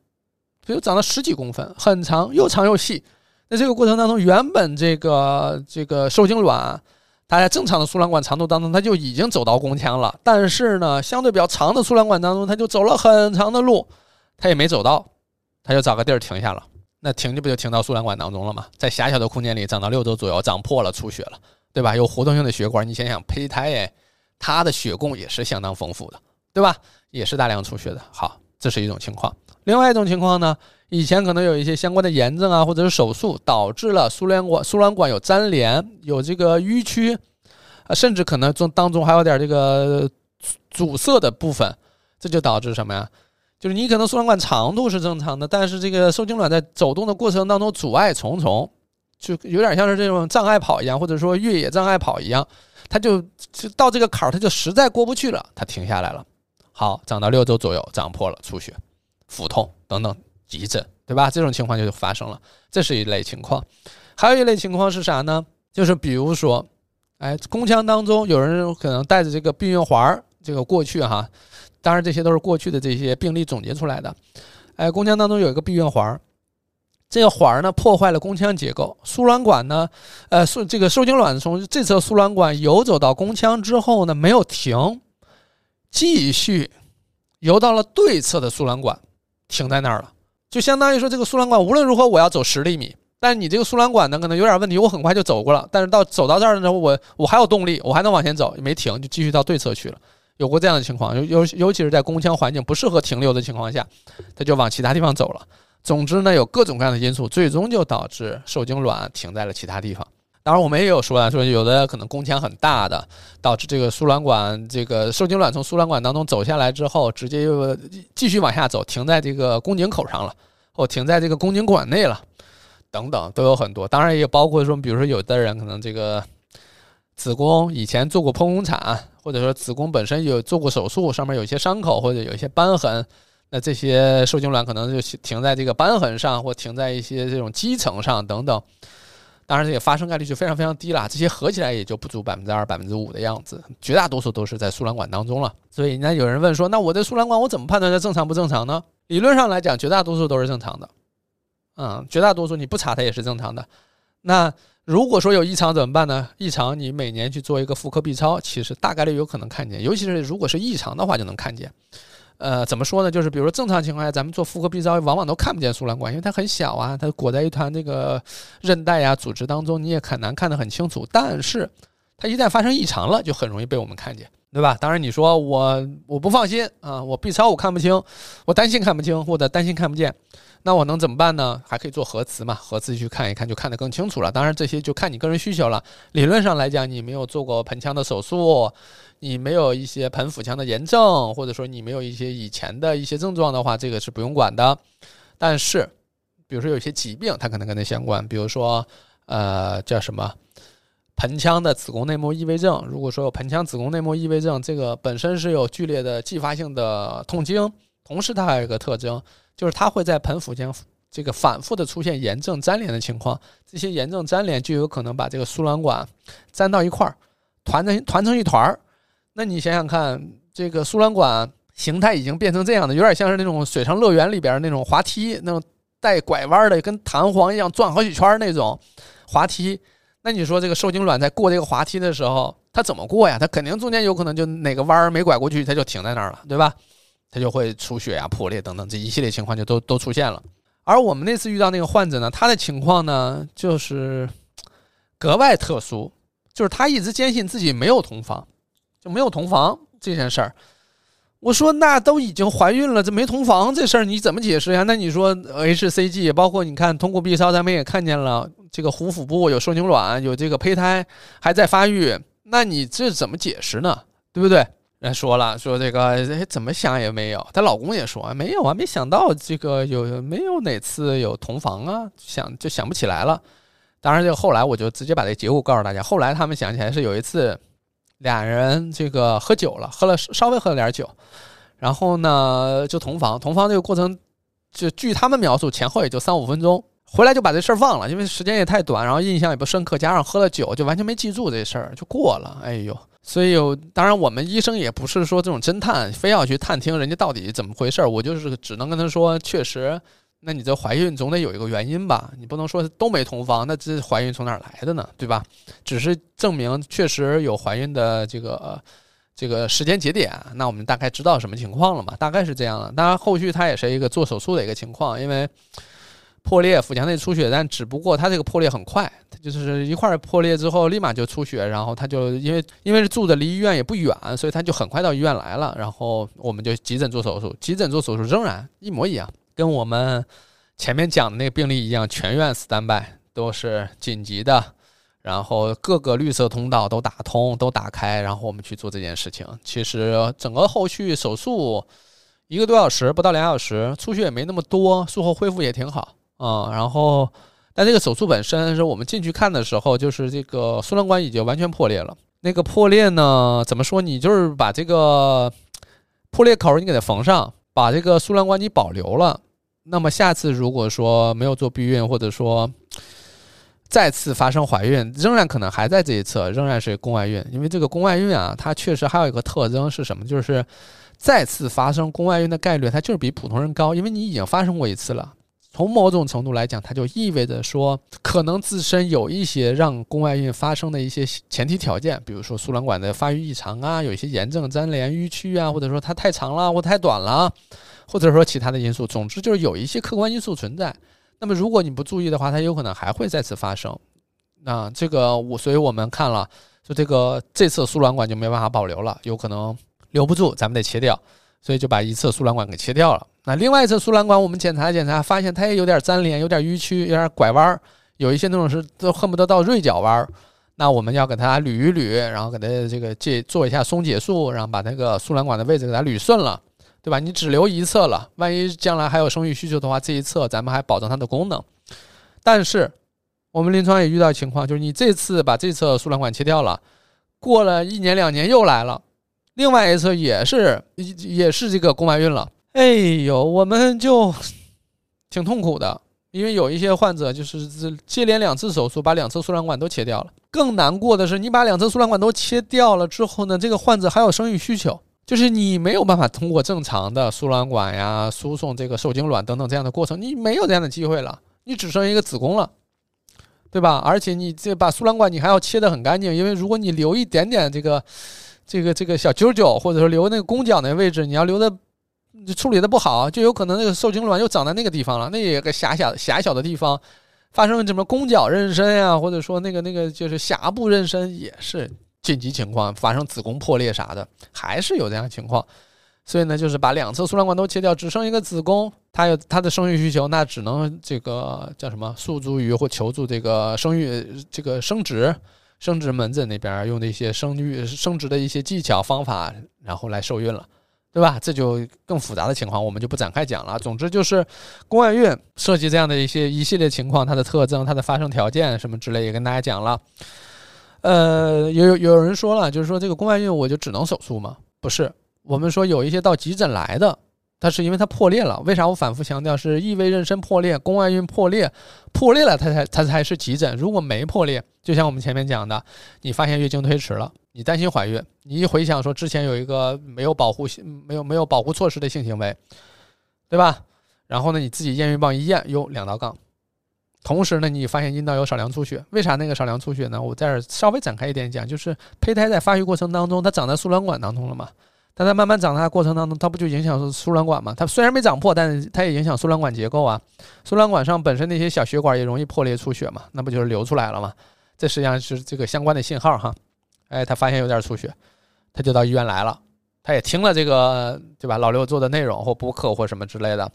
比如长到十几公分，很长又长又细。那这个过程当中，原本这个这个受精卵，它在正常的输卵管长度当中，它就已经走到宫腔了。但是呢，相对比较长的输卵管当中，它就走了很长的路，它也没走到。他就找个地儿停下了，那停就不就停到输卵管当中了吗？在狭小的空间里长到六周左右，长破了出血了，对吧？有活动性的血管，你想想胚胎哎，它的血供也是相当丰富的，对吧？也是大量出血的。好，这是一种情况。另外一种情况呢，以前可能有一些相关的炎症啊，或者是手术导致了输卵管输卵管有粘连，有这个淤区，啊，甚至可能中当中还有点这个阻塞的部分，这就导致什么呀？就是你可能输卵管长度是正常的，但是这个受精卵在走动的过程当中阻碍重重，就有点像是这种障碍跑一样，或者说越野障碍跑一样，它就就到这个坎儿，它就实在过不去了，它停下来了。好，长到六周左右，长破了，出血、腹痛等等，急诊，对吧？这种情况就发生了，这是一类情况。还有一类情况是啥呢？就是比如说，哎，宫腔当中有人可能带着这个避孕环儿，这个过去哈，当然这些都是过去的这些病例总结出来的。哎，宫腔当中有一个避孕环，这个环呢破坏了宫腔结构，输卵管呢，呃，受这个受精卵从这侧输卵管游走到宫腔之后呢，没有停。继续游到了对侧的输卵管，停在那儿了，就相当于说这个输卵管无论如何我要走十厘米，但是你这个输卵管呢可能有点问题，我很快就走过了，但是到走到这儿的时候，我我还有动力，我还能往前走，没停，就继续到对侧去了。有过这样的情况，尤尤尤其是在宫腔环境不适合停留的情况下，它就往其他地方走了。总之呢，有各种各样的因素，最终就导致受精卵停在了其他地方。当然，我们也有说啊，说有的可能宫腔很大的，导致这个输卵管这个受精卵从输卵管当中走下来之后，直接又继续往下走，停在这个宫颈口上了，或停在这个宫颈管内了，等等都有很多。当然也包括说，比如说有的人可能这个子宫以前做过剖宫产，或者说子宫本身有做过手术，上面有一些伤口或者有一些瘢痕，那这些受精卵可能就停在这个瘢痕上，或停在一些这种肌层上等等。当然，这个发生概率就非常非常低了，这些合起来也就不足百分之二、百分之五的样子，绝大多数都是在输卵管当中了。所以，那有人问说，那我的输卵管我怎么判断它正常不正常呢？理论上来讲，绝大多数都是正常的，嗯，绝大多数你不查它也是正常的。那如果说有异常怎么办呢？异常你每年去做一个妇科 B 超，其实大概率有可能看见，尤其是如果是异常的话就能看见。呃，怎么说呢？就是比如说正常情况下，咱们做妇科 B 超，往往都看不见输卵管，因为它很小啊，它裹在一团这个韧带呀、组织当中，你也很难看得很清楚。但是它一旦发生异常了，就很容易被我们看见，对吧？当然你说我我不放心啊，我 B 超我看不清，我担心看不清或者担心看不见。那我能怎么办呢？还可以做核磁嘛？核磁去看一看，就看得更清楚了。当然，这些就看你个人需求了。理论上来讲，你没有做过盆腔的手术，你没有一些盆腹腔的炎症，或者说你没有一些以前的一些症状的话，这个是不用管的。但是，比如说有些疾病，它可能跟它相关，比如说，呃，叫什么盆腔的子宫内膜异位症。如果说有盆腔子宫内膜异位症，这个本身是有剧烈的继发性的痛经，同时它还有一个特征。就是它会在盆腹腔这个反复的出现炎症粘连的情况，这些炎症粘连就有可能把这个输卵管粘到一块儿，团成团成一团儿。那你想想看，这个输卵管形态已经变成这样的，有点像是那种水上乐园里边那种滑梯，那种带拐弯的，跟弹簧一样转好几圈那种滑梯。那你说这个受精卵在过这个滑梯的时候，它怎么过呀？它肯定中间有可能就哪个弯儿没拐过去，它就停在那儿了，对吧？它就会出血啊、破裂等等这一系列情况就都都出现了。而我们那次遇到那个患者呢，他的情况呢就是格外特殊，就是他一直坚信自己没有同房，就没有同房这件事儿。我说那都已经怀孕了，这没同房这事儿你怎么解释呀？那你说 HCG，包括你看通过 B 超，咱们也看见了这个壶腹部有受精卵，有这个胚胎还在发育，那你这怎么解释呢？对不对？人说了，说这个哎，怎么想也没有。她老公也说没有啊，没想到这个有没有哪次有同房啊？想就想不起来了。当然，就后来我就直接把这结果告诉大家。后来他们想起来是有一次，俩人这个喝酒了，喝了稍微喝了点酒，然后呢就同房。同房这个过程，就据他们描述，前后也就三五分钟。回来就把这事儿忘了，因为时间也太短，然后印象也不深刻，加上喝了酒，就完全没记住这事儿，就过了。哎呦！所以，当然，我们医生也不是说这种侦探，非要去探听人家到底怎么回事儿。我就是只能跟他说，确实，那你这怀孕总得有一个原因吧？你不能说都没同房，那这怀孕从哪儿来的呢？对吧？只是证明确实有怀孕的这个这个时间节点，那我们大概知道什么情况了嘛？大概是这样的。当然，后续他也是一个做手术的一个情况，因为。破裂，腹腔内出血，但只不过它这个破裂很快，它就是一块破裂之后立马就出血，然后他就因为因为是住的离医院也不远，所以他就很快到医院来了，然后我们就急诊做手术，急诊做手术仍然一模一样，跟我们前面讲的那个病例一样，全院 standby 都是紧急的，然后各个绿色通道都打通都打开，然后我们去做这件事情。其实整个后续手术一个多小时不到两小时，出血也没那么多，术后恢复也挺好。啊，然后，但这个手术本身是我们进去看的时候，就是这个输卵管已经完全破裂了。那个破裂呢，怎么说？你就是把这个破裂口你给它缝上，把这个输卵管你保留了，那么下次如果说没有做避孕，或者说再次发生怀孕，仍然可能还在这一侧，仍然是宫外孕。因为这个宫外孕啊，它确实还有一个特征是什么？就是再次发生宫外孕的概率，它就是比普通人高，因为你已经发生过一次了。从某种程度来讲，它就意味着说，可能自身有一些让宫外孕发生的一些前提条件，比如说输卵管的发育异常啊，有一些炎症、粘连、淤区啊，或者说它太长了或太短了，或者说其他的因素。总之就是有一些客观因素存在。那么如果你不注意的话，它有可能还会再次发生。那这个我，所以我们看了，就这个这侧输卵管就没办法保留了，有可能留不住，咱们得切掉。所以就把一侧输卵管给切掉了。那另外一侧输卵管，我们检查检查，发现它也有点粘连，有点淤曲，有点拐弯儿，有一些那种是都恨不得到锐角弯儿。那我们要给它捋一捋，然后给它这个解做一下松解术，然后把那个输卵管的位置给它捋顺了，对吧？你只留一侧了，万一将来还有生育需求的话，这一侧咱们还保证它的功能。但是我们临床也遇到情况，就是你这次把这侧输卵管切掉了，过了一年两年又来了。另外一侧也是也是这个宫外孕了，哎呦，我们就 挺痛苦的，因为有一些患者就是接连两次手术，把两侧输卵管都切掉了。更难过的是，你把两侧输卵管都切掉了之后呢，这个患者还有生育需求，就是你没有办法通过正常的输卵管呀输送这个受精卵等等这样的过程，你没有这样的机会了，你只剩一个子宫了，对吧？而且你这把输卵管你还要切得很干净，因为如果你留一点点这个。这个这个小揪揪，或者说留那个宫角那位置，你要留的处理的不好，就有可能那个受精卵又长在那个地方了。那也个狭小狭小的地方，发生什么宫角妊娠呀，或者说那个那个就是峡部妊娠，也是紧急情况，发生子宫破裂啥的，还是有这样情况。所以呢，就是把两侧输卵管都切掉，只剩一个子宫，它有它的生育需求，那只能这个叫什么诉诸于或求助这个生育这个生殖。生殖门诊那边用的一些生育生殖的一些技巧方法，然后来受孕了，对吧？这就更复杂的情况，我们就不展开讲了。总之就是宫外孕涉及这样的一些一系列情况，它的特征、它的发生条件什么之类也跟大家讲了。呃，有有人说了，就是说这个宫外孕我就只能手术吗？不是，我们说有一些到急诊来的。它是因为它破裂了，为啥我反复强调是异位妊娠破裂、宫外孕破裂，破裂了它才它才是急诊。如果没破裂，就像我们前面讲的，你发现月经推迟了，你担心怀孕，你一回想说之前有一个没有保护性、没有没有保护措施的性行为，对吧？然后呢，你自己验孕棒一验，哟，两道杠。同时呢，你发现阴道有少量出血，为啥那个少量出血呢？我在这稍微展开一点讲，就是胚胎在发育过程当中，它长在输卵管当中了嘛。但它慢慢长大的过程当中，它不就影响输卵管吗？它虽然没长破，但是它也影响输卵管结构啊。输卵管上本身那些小血管也容易破裂出血嘛，那不就是流出来了吗？这实际上是这个相关的信号哈。哎，他发现有点出血，他就到医院来了。他也听了这个对吧？老六做的内容或播客或什么之类的，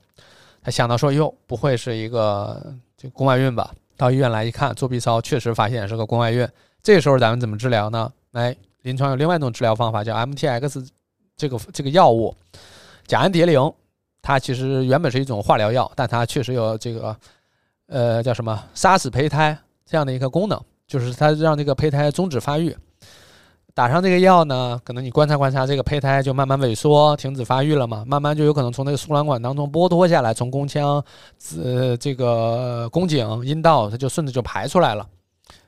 他想到说哟，不会是一个这宫外孕吧？到医院来一看，做 B 超确实发现是个宫外孕。这个时候咱们怎么治疗呢？哎，临床有另外一种治疗方法叫 MTX。这个这个药物甲氨蝶呤，它其实原本是一种化疗药，但它确实有这个呃叫什么杀死胚胎这样的一个功能，就是它让这个胚胎终止发育。打上这个药呢，可能你观察观察，这个胚胎就慢慢萎缩、停止发育了嘛，慢慢就有可能从那个输卵管当中剥脱下来，从宫腔、呃这个宫颈、阴道，它就顺着就排出来了，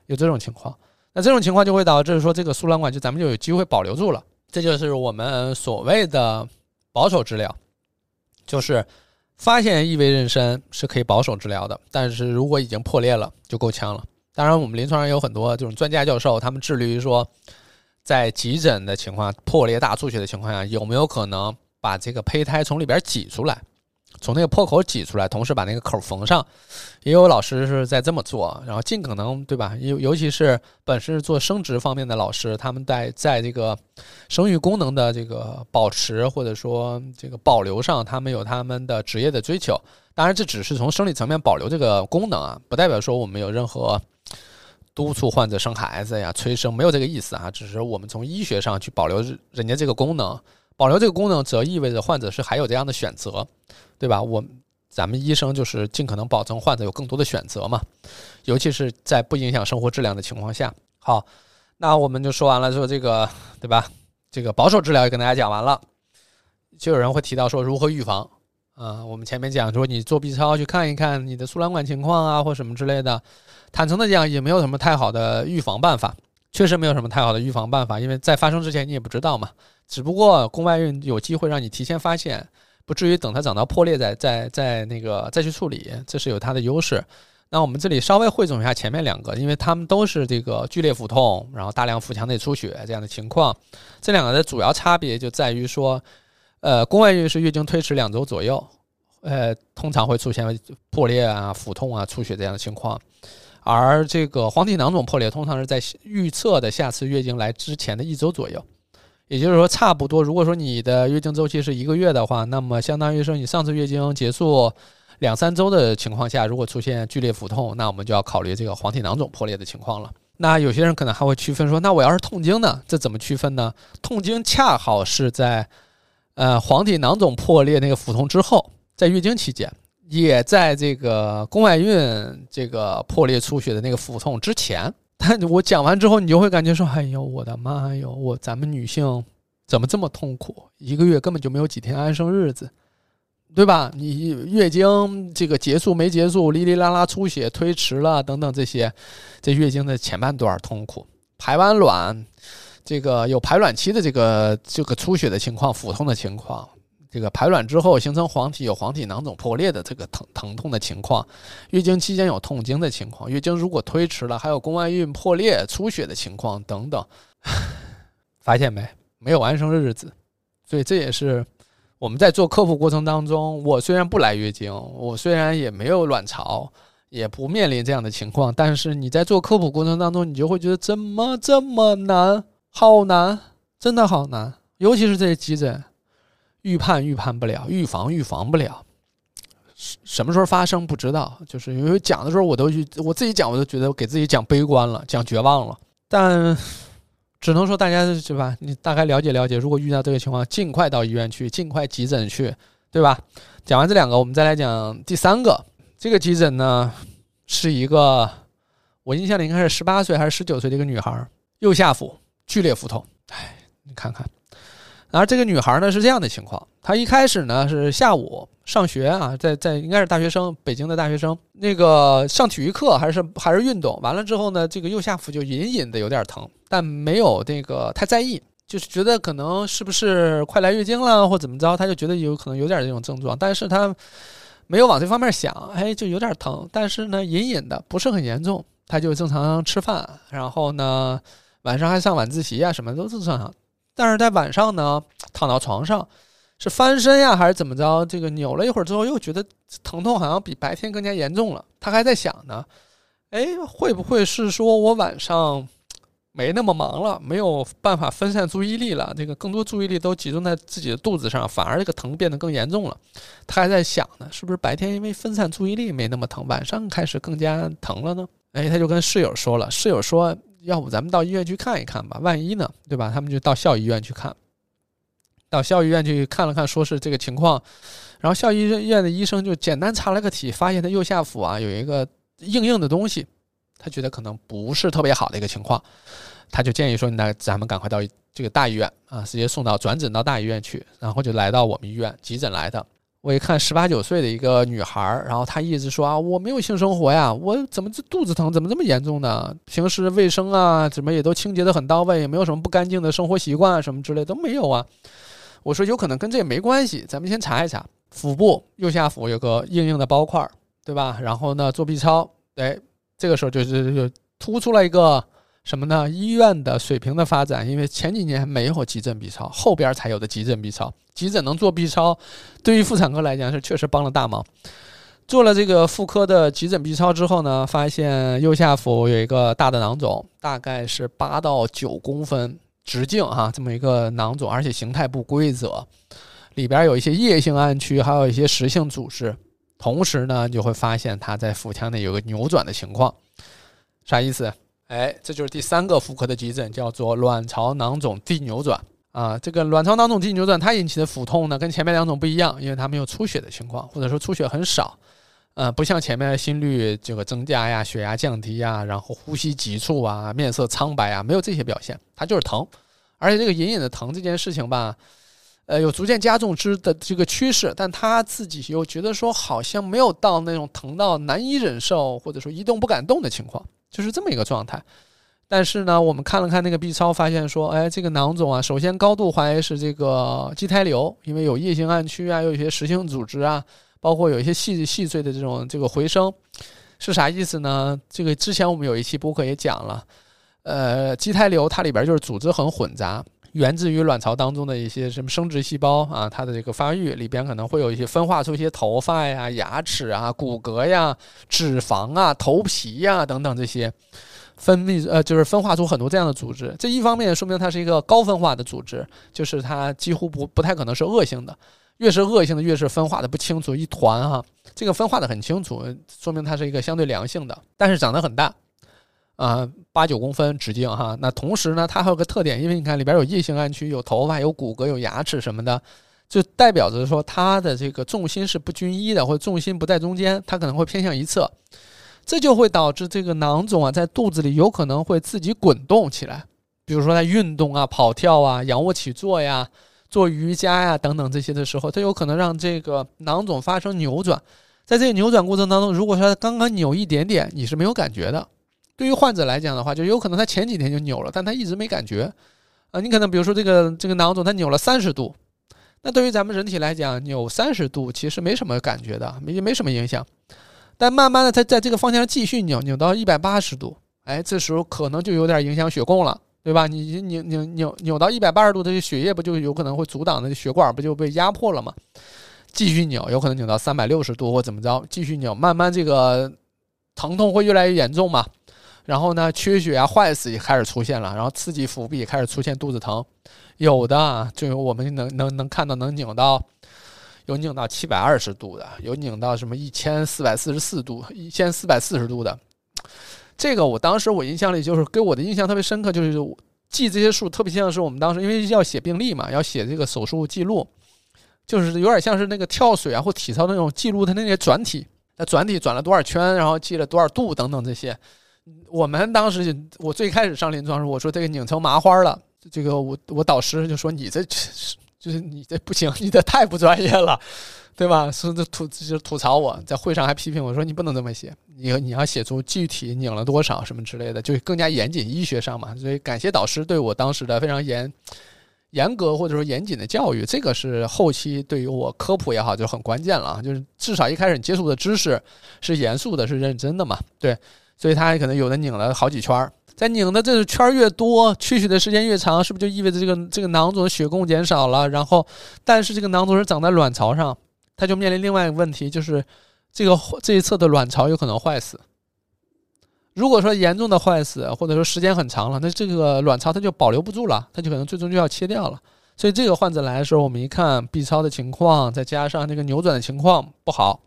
有这种情况。那这种情况就会导致说，这个输卵管就咱们就有机会保留住了。这就是我们所谓的保守治疗，就是发现异位妊娠是可以保守治疗的，但是如果已经破裂了，就够呛了。当然，我们临床上有很多这种专家教授，他们致力于说，在急诊的情况、破裂大出血的情况下，有没有可能把这个胚胎从里边挤出来。从那个破口挤出来，同时把那个口缝上，也有老师是在这么做，然后尽可能对吧？尤尤其是本身是做生殖方面的老师，他们在在这个生育功能的这个保持或者说这个保留上，他们有他们的职业的追求。当然，这只是从生理层面保留这个功能啊，不代表说我们有任何督促患者生孩子呀、催生，没有这个意思啊。只是我们从医学上去保留人家这个功能，保留这个功能，则意味着患者是还有这样的选择。对吧？我咱们医生就是尽可能保证患者有更多的选择嘛，尤其是在不影响生活质量的情况下。好，那我们就说完了，说这个对吧？这个保守治疗也跟大家讲完了。就有人会提到说如何预防。啊，我们前面讲说你做 B 超去看一看你的输卵管情况啊，或什么之类的。坦诚的讲，也没有什么太好的预防办法，确实没有什么太好的预防办法，因为在发生之前你也不知道嘛。只不过宫外孕有机会让你提前发现，不至于等它长到破裂再再再那个再去处理，这是有它的优势。那我们这里稍微汇总一下前面两个，因为他们都是这个剧烈腹痛，然后大量腹腔内出血这样的情况。这两个的主要差别就在于说。呃，宫外孕是月经推迟两周左右，呃，通常会出现破裂啊、腹痛啊、出血这样的情况，而这个黄体囊肿破裂通常是在预测的下次月经来之前的一周左右，也就是说，差不多，如果说你的月经周期是一个月的话，那么相当于说你上次月经结束两三周的情况下，如果出现剧烈腹痛，那我们就要考虑这个黄体囊肿破裂的情况了。那有些人可能还会区分说，那我要是痛经呢？这怎么区分呢？痛经恰好是在。呃，黄体囊肿破裂那个腹痛之后，在月经期间，也在这个宫外孕这个破裂出血的那个腹痛之前。但我讲完之后，你就会感觉说：“哎呦，我的妈哟，我咱们女性怎么这么痛苦？一个月根本就没有几天安生日子，对吧？你月经这个结束没结束，哩哩啦啦出血推迟了等等这些，这月经的前半段痛苦，排完卵。”这个有排卵期的这个这个出血的情况、腹痛的情况，这个排卵之后形成黄体有黄体囊肿破裂的这个疼疼痛的情况，月经期间有痛经的情况，月经如果推迟了，还有宫外孕破裂出血的情况等等，发现没？没有安生日子，所以这也是我们在做科普过程当中，我虽然不来月经，我虽然也没有卵巢，也不面临这样的情况，但是你在做科普过程当中，你就会觉得怎么这么难？好难，真的好难，尤其是这些急诊，预判预判不了，预防预防不了，什什么时候发生不知道。就是因为讲的时候，我都去我自己讲，我都觉得给自己讲悲观了，讲绝望了。但只能说大家是吧？你大概了解了解，如果遇到这个情况，尽快到医院去，尽快急诊去，对吧？讲完这两个，我们再来讲第三个。这个急诊呢，是一个我印象里应该是十八岁还是十九岁的一个女孩，右下腹。剧烈腹痛，哎，你看看，然后这个女孩呢是这样的情况，她一开始呢是下午上学啊，在在应该是大学生，北京的大学生，那个上体育课还是还是运动，完了之后呢，这个右下腹就隐隐的有点疼，但没有那个太在意，就是觉得可能是不是快来月经了或怎么着，她就觉得有可能有点这种症状，但是她没有往这方面想，哎，就有点疼，但是呢隐隐的不是很严重，她就正常吃饭，然后呢。晚上还上晚自习啊，什么都正常。但是在晚上呢，躺到床上是翻身呀，还是怎么着？这个扭了一会儿之后，又觉得疼痛好像比白天更加严重了。他还在想呢，哎，会不会是说我晚上没那么忙了，没有办法分散注意力了？这个更多注意力都集中在自己的肚子上，反而这个疼变得更严重了。他还在想呢，是不是白天因为分散注意力没那么疼，晚上开始更加疼了呢？哎，他就跟室友说了，室友说。要不咱们到医院去看一看吧，万一呢，对吧？他们就到校医院去看，到校医院去看了看，说是这个情况，然后校医院的医生就简单查了个体，发现他右下腹啊有一个硬硬的东西，他觉得可能不是特别好的一个情况，他就建议说，那咱们赶快到这个大医院啊，直接送到转诊到大医院去，然后就来到我们医院急诊来的。我一看十八九岁的一个女孩，然后她一直说啊，我没有性生活呀，我怎么这肚子疼，怎么这么严重呢？平时卫生啊，怎么也都清洁的很到位，也没有什么不干净的生活习惯啊，什么之类都没有啊。我说有可能跟这也没关系，咱们先查一查。腹部右下腹有个硬硬的包块，对吧？然后呢，做 B 超，哎，这个时候就是就突出了一个。什么呢？医院的水平的发展，因为前几年没有急诊 B 超，后边才有的急诊 B 超。急诊能做 B 超，对于妇产科来讲是确实帮了大忙。做了这个妇科的急诊 B 超之后呢，发现右下腹有一个大的囊肿，大概是八到九公分直径哈，这么一个囊肿，而且形态不规则，里边有一些液性暗区，还有一些实性组织。同时呢，就会发现它在腹腔内有个扭转的情况，啥意思？哎，这就是第三个妇科的急诊，叫做卵巢囊肿递扭转啊。这个卵巢囊肿递扭转它引起的腹痛呢，跟前面两种不一样，因为它没有出血的情况，或者说出血很少。呃，不像前面心率这个增加呀、血压降低呀，然后呼吸急促啊、面色苍白啊，没有这些表现，它就是疼。而且这个隐隐的疼这件事情吧，呃，有逐渐加重之的这个趋势，但他自己又觉得说好像没有到那种疼到难以忍受，或者说一动不敢动的情况，就是这么一个状态。但是呢，我们看了看那个 B 超，发现说，哎，这个囊肿啊，首先高度怀疑是这个畸胎瘤，因为有液性暗区啊，有一些实性组织啊，包括有一些细细碎的这种这个回声，是啥意思呢？这个之前我们有一期播客也讲了，呃，畸胎瘤它里边就是组织很混杂，源自于卵巢当中的一些什么生殖细胞啊，它的这个发育里边可能会有一些分化出一些头发呀、牙齿啊、骨骼呀、脂肪啊、头皮呀等等这些。分泌呃，就是分化出很多这样的组织。这一方面说明它是一个高分化的组织，就是它几乎不不太可能是恶性的。越是恶性的，越是分化的不清楚，一团哈。这个分化的很清楚，说明它是一个相对良性的，但是长得很大啊，八九公分直径哈。那同时呢，它还有个特点，因为你看里边有异性暗区，有头发，有骨骼，有牙齿什么的，就代表着说它的这个重心是不均一的，或者重心不在中间，它可能会偏向一侧。这就会导致这个囊肿啊，在肚子里有可能会自己滚动起来，比如说在运动啊、跑跳啊、仰卧起坐呀、做瑜伽呀等等这些的时候，它有可能让这个囊肿发生扭转。在这个扭转过程当中，如果说刚刚扭一点点，你是没有感觉的。对于患者来讲的话，就有可能他前几天就扭了，但他一直没感觉。啊，你可能比如说这个这个囊肿他扭了三十度，那对于咱们人体来讲，扭三十度其实没什么感觉的，没没什么影响。但慢慢的，他在这个方向上继续扭，扭到一百八十度，哎，这时候可能就有点影响血供了，对吧？你扭扭扭扭到一百八十度，这些血液不就有可能会阻挡的血管不就被压迫了吗？继续扭，有可能扭到三百六十度或怎么着，继续扭，慢慢这个疼痛会越来越严重嘛。然后呢，缺血啊、坏死也开始出现了，然后刺激腹壁开始出现肚子疼，有的就有我们能能能看到能拧到。有拧到七百二十度的，有拧到什么一千四百四十四度、一千四百四十度的。这个我当时我印象里就是给我的印象特别深刻，就是记这些数特别像是我们当时因为要写病历嘛，要写这个手术记录，就是有点像是那个跳水啊或体操那种记录它那些转体，那转体转了多少圈，然后记了多少度等等这些。我们当时我最开始上临床时候，我说这个拧成麻花了，这个我我导师就说你这就是你这不行，你这太不专业了，对吧？说这吐就吐槽我在会上还批评我说你不能这么写，你你要写出具体拧了多少什么之类的，就更加严谨，医学上嘛。所以感谢导师对我当时的非常严严格或者说严谨的教育，这个是后期对于我科普也好就很关键了。就是至少一开始你接触的知识是严肃的，是认真的嘛？对，所以他可能有的拧了好几圈儿。在拧的这个圈儿越多，去血的时间越长，是不是就意味着这个这个囊肿血供减少了？然后，但是这个囊肿是长在卵巢上，它就面临另外一个问题，就是这个这一侧的卵巢有可能坏死。如果说严重的坏死，或者说时间很长了，那这个卵巢它就保留不住了，它就可能最终就要切掉了。所以这个患者来的时候，我们一看 B 超的情况，再加上那个扭转的情况不好。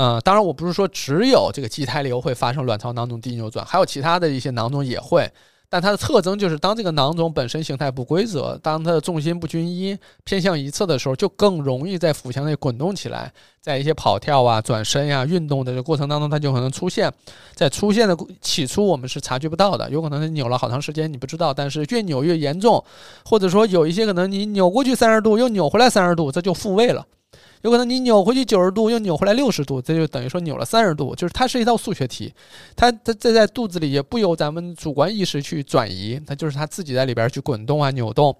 嗯，当然，我不是说只有这个畸胎瘤会发生卵巢囊肿低扭转，还有其他的一些囊肿也会。但它的特征就是，当这个囊肿本身形态不规则，当它的重心不均一，偏向一侧的时候，就更容易在腹腔内滚动起来。在一些跑跳啊、转身呀、运动的这过程当中，它就可能出现。在出现的起初，我们是察觉不到的，有可能是扭了好长时间，你不知道。但是越扭越严重，或者说有一些可能你扭过去三十度，又扭回来三十度，这就复位了。有可能你扭回去九十度，又扭回来六十度，这就等于说扭了三十度。就是它是一道数学题，它它这在肚子里也不由咱们主观意识去转移，它就是它自己在里边去滚动啊扭动。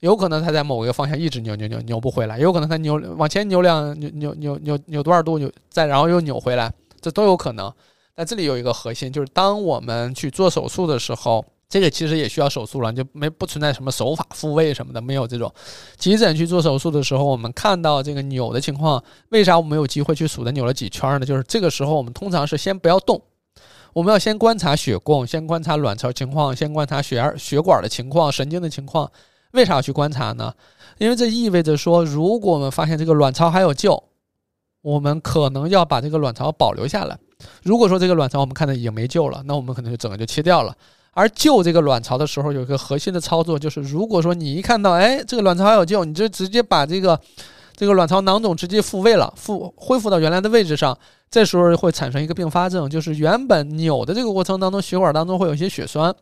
有可能它在某个方向一直扭扭扭扭不回来，有可能它扭往前扭两扭扭扭扭扭多少度扭再然后又扭回来，这都有可能。但这里有一个核心，就是当我们去做手术的时候。这个其实也需要手术了，就没不存在什么手法复位什么的，没有这种。急诊去做手术的时候，我们看到这个扭的情况，为啥我们有机会去数它扭了几圈呢？就是这个时候，我们通常是先不要动，我们要先观察血供，先观察卵巢情况，先观察血儿血管的情况、神经的情况。为啥要去观察呢？因为这意味着说，如果我们发现这个卵巢还有救，我们可能要把这个卵巢保留下来。如果说这个卵巢我们看到已经没救了，那我们可能就整个就切掉了。而救这个卵巢的时候，有一个核心的操作，就是如果说你一看到，哎，这个卵巢还有救，你就直接把这个这个卵巢囊肿直接复位了，复恢复到原来的位置上，这时候会产生一个并发症，就是原本扭的这个过程当中，血管当中会有一些血栓、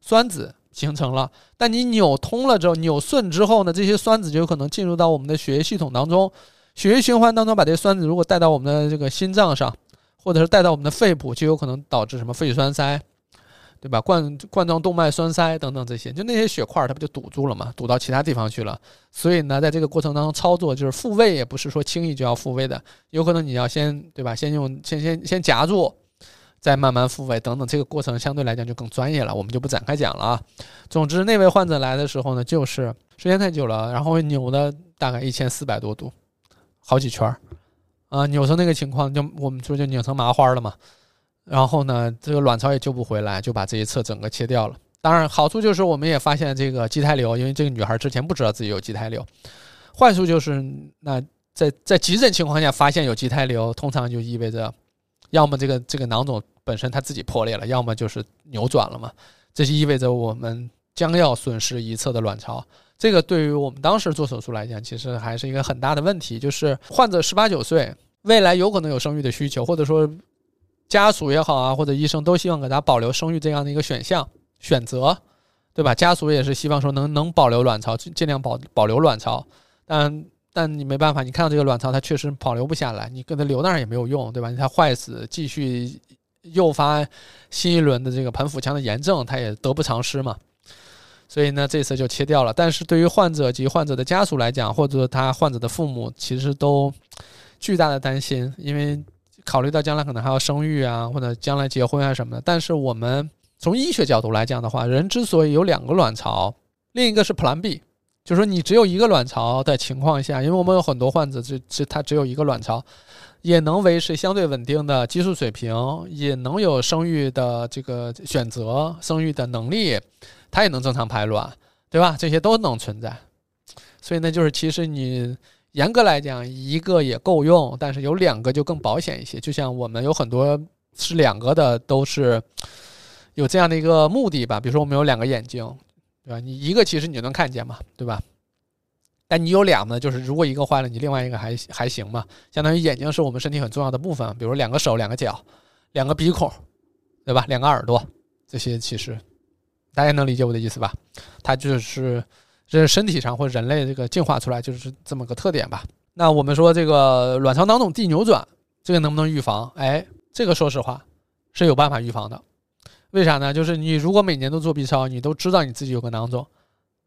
栓子，形成了。但你扭通了之后，扭顺之后呢，这些酸子就有可能进入到我们的血液系统当中，血液循环当中把这些酸子如果带到我们的这个心脏上，或者是带到我们的肺部，就有可能导致什么肺栓塞。对吧？冠冠状动脉栓塞等等这些，就那些血块它不就堵住了嘛？堵到其他地方去了。所以呢，在这个过程当中操作，就是复位也不是说轻易就要复位的，有可能你要先对吧？先用先先先夹住，再慢慢复位等等。这个过程相对来讲就更专业了，我们就不展开讲了啊。总之，那位患者来的时候呢，就是时间太久了，然后扭的大概一千四百多度，好几圈儿啊，扭成那个情况，就我们说就拧成麻花了嘛。然后呢，这个卵巢也救不回来，就把这一侧整个切掉了。当然，好处就是我们也发现这个畸胎瘤，因为这个女孩之前不知道自己有畸胎瘤。坏处就是，那在在急诊情况下发现有畸胎瘤，通常就意味着，要么这个这个囊肿本身它自己破裂了，要么就是扭转了嘛。这就意味着我们将要损失一侧的卵巢。这个对于我们当时做手术来讲，其实还是一个很大的问题。就是患者十八九岁，未来有可能有生育的需求，或者说。家属也好啊，或者医生都希望给他保留生育这样的一个选项选择，对吧？家属也是希望说能能保留卵巢，尽量保保留卵巢。但但你没办法，你看到这个卵巢它确实保留不下来，你给它留那儿也没有用，对吧？它坏死，继续诱发新一轮的这个盆腹腔的炎症，它也得不偿失嘛。所以呢，这次就切掉了。但是对于患者及患者的家属来讲，或者他患者的父母，其实都巨大的担心，因为。考虑到将来可能还要生育啊，或者将来结婚啊什么的，但是我们从医学角度来讲的话，人之所以有两个卵巢，另一个是 Plan B，就是说你只有一个卵巢的情况下，因为我们有很多患者这这他只有一个卵巢，也能维持相对稳定的激素水平，也能有生育的这个选择，生育的能力，他也能正常排卵，对吧？这些都能存在，所以呢，就是其实你。严格来讲，一个也够用，但是有两个就更保险一些。就像我们有很多是两个的，都是有这样的一个目的吧。比如说，我们有两个眼睛，对吧？你一个其实你就能看见嘛，对吧？但你有俩呢，就是如果一个坏了，你另外一个还还行嘛。相当于眼睛是我们身体很重要的部分，比如两个手、两个脚、两个鼻孔，对吧？两个耳朵，这些其实大家能理解我的意思吧？它就是。这是身体上或者人类这个进化出来就是这么个特点吧？那我们说这个卵巢囊肿递扭转，这个能不能预防？哎，这个说实话是有办法预防的。为啥呢？就是你如果每年都做 B 超，你都知道你自己有个囊肿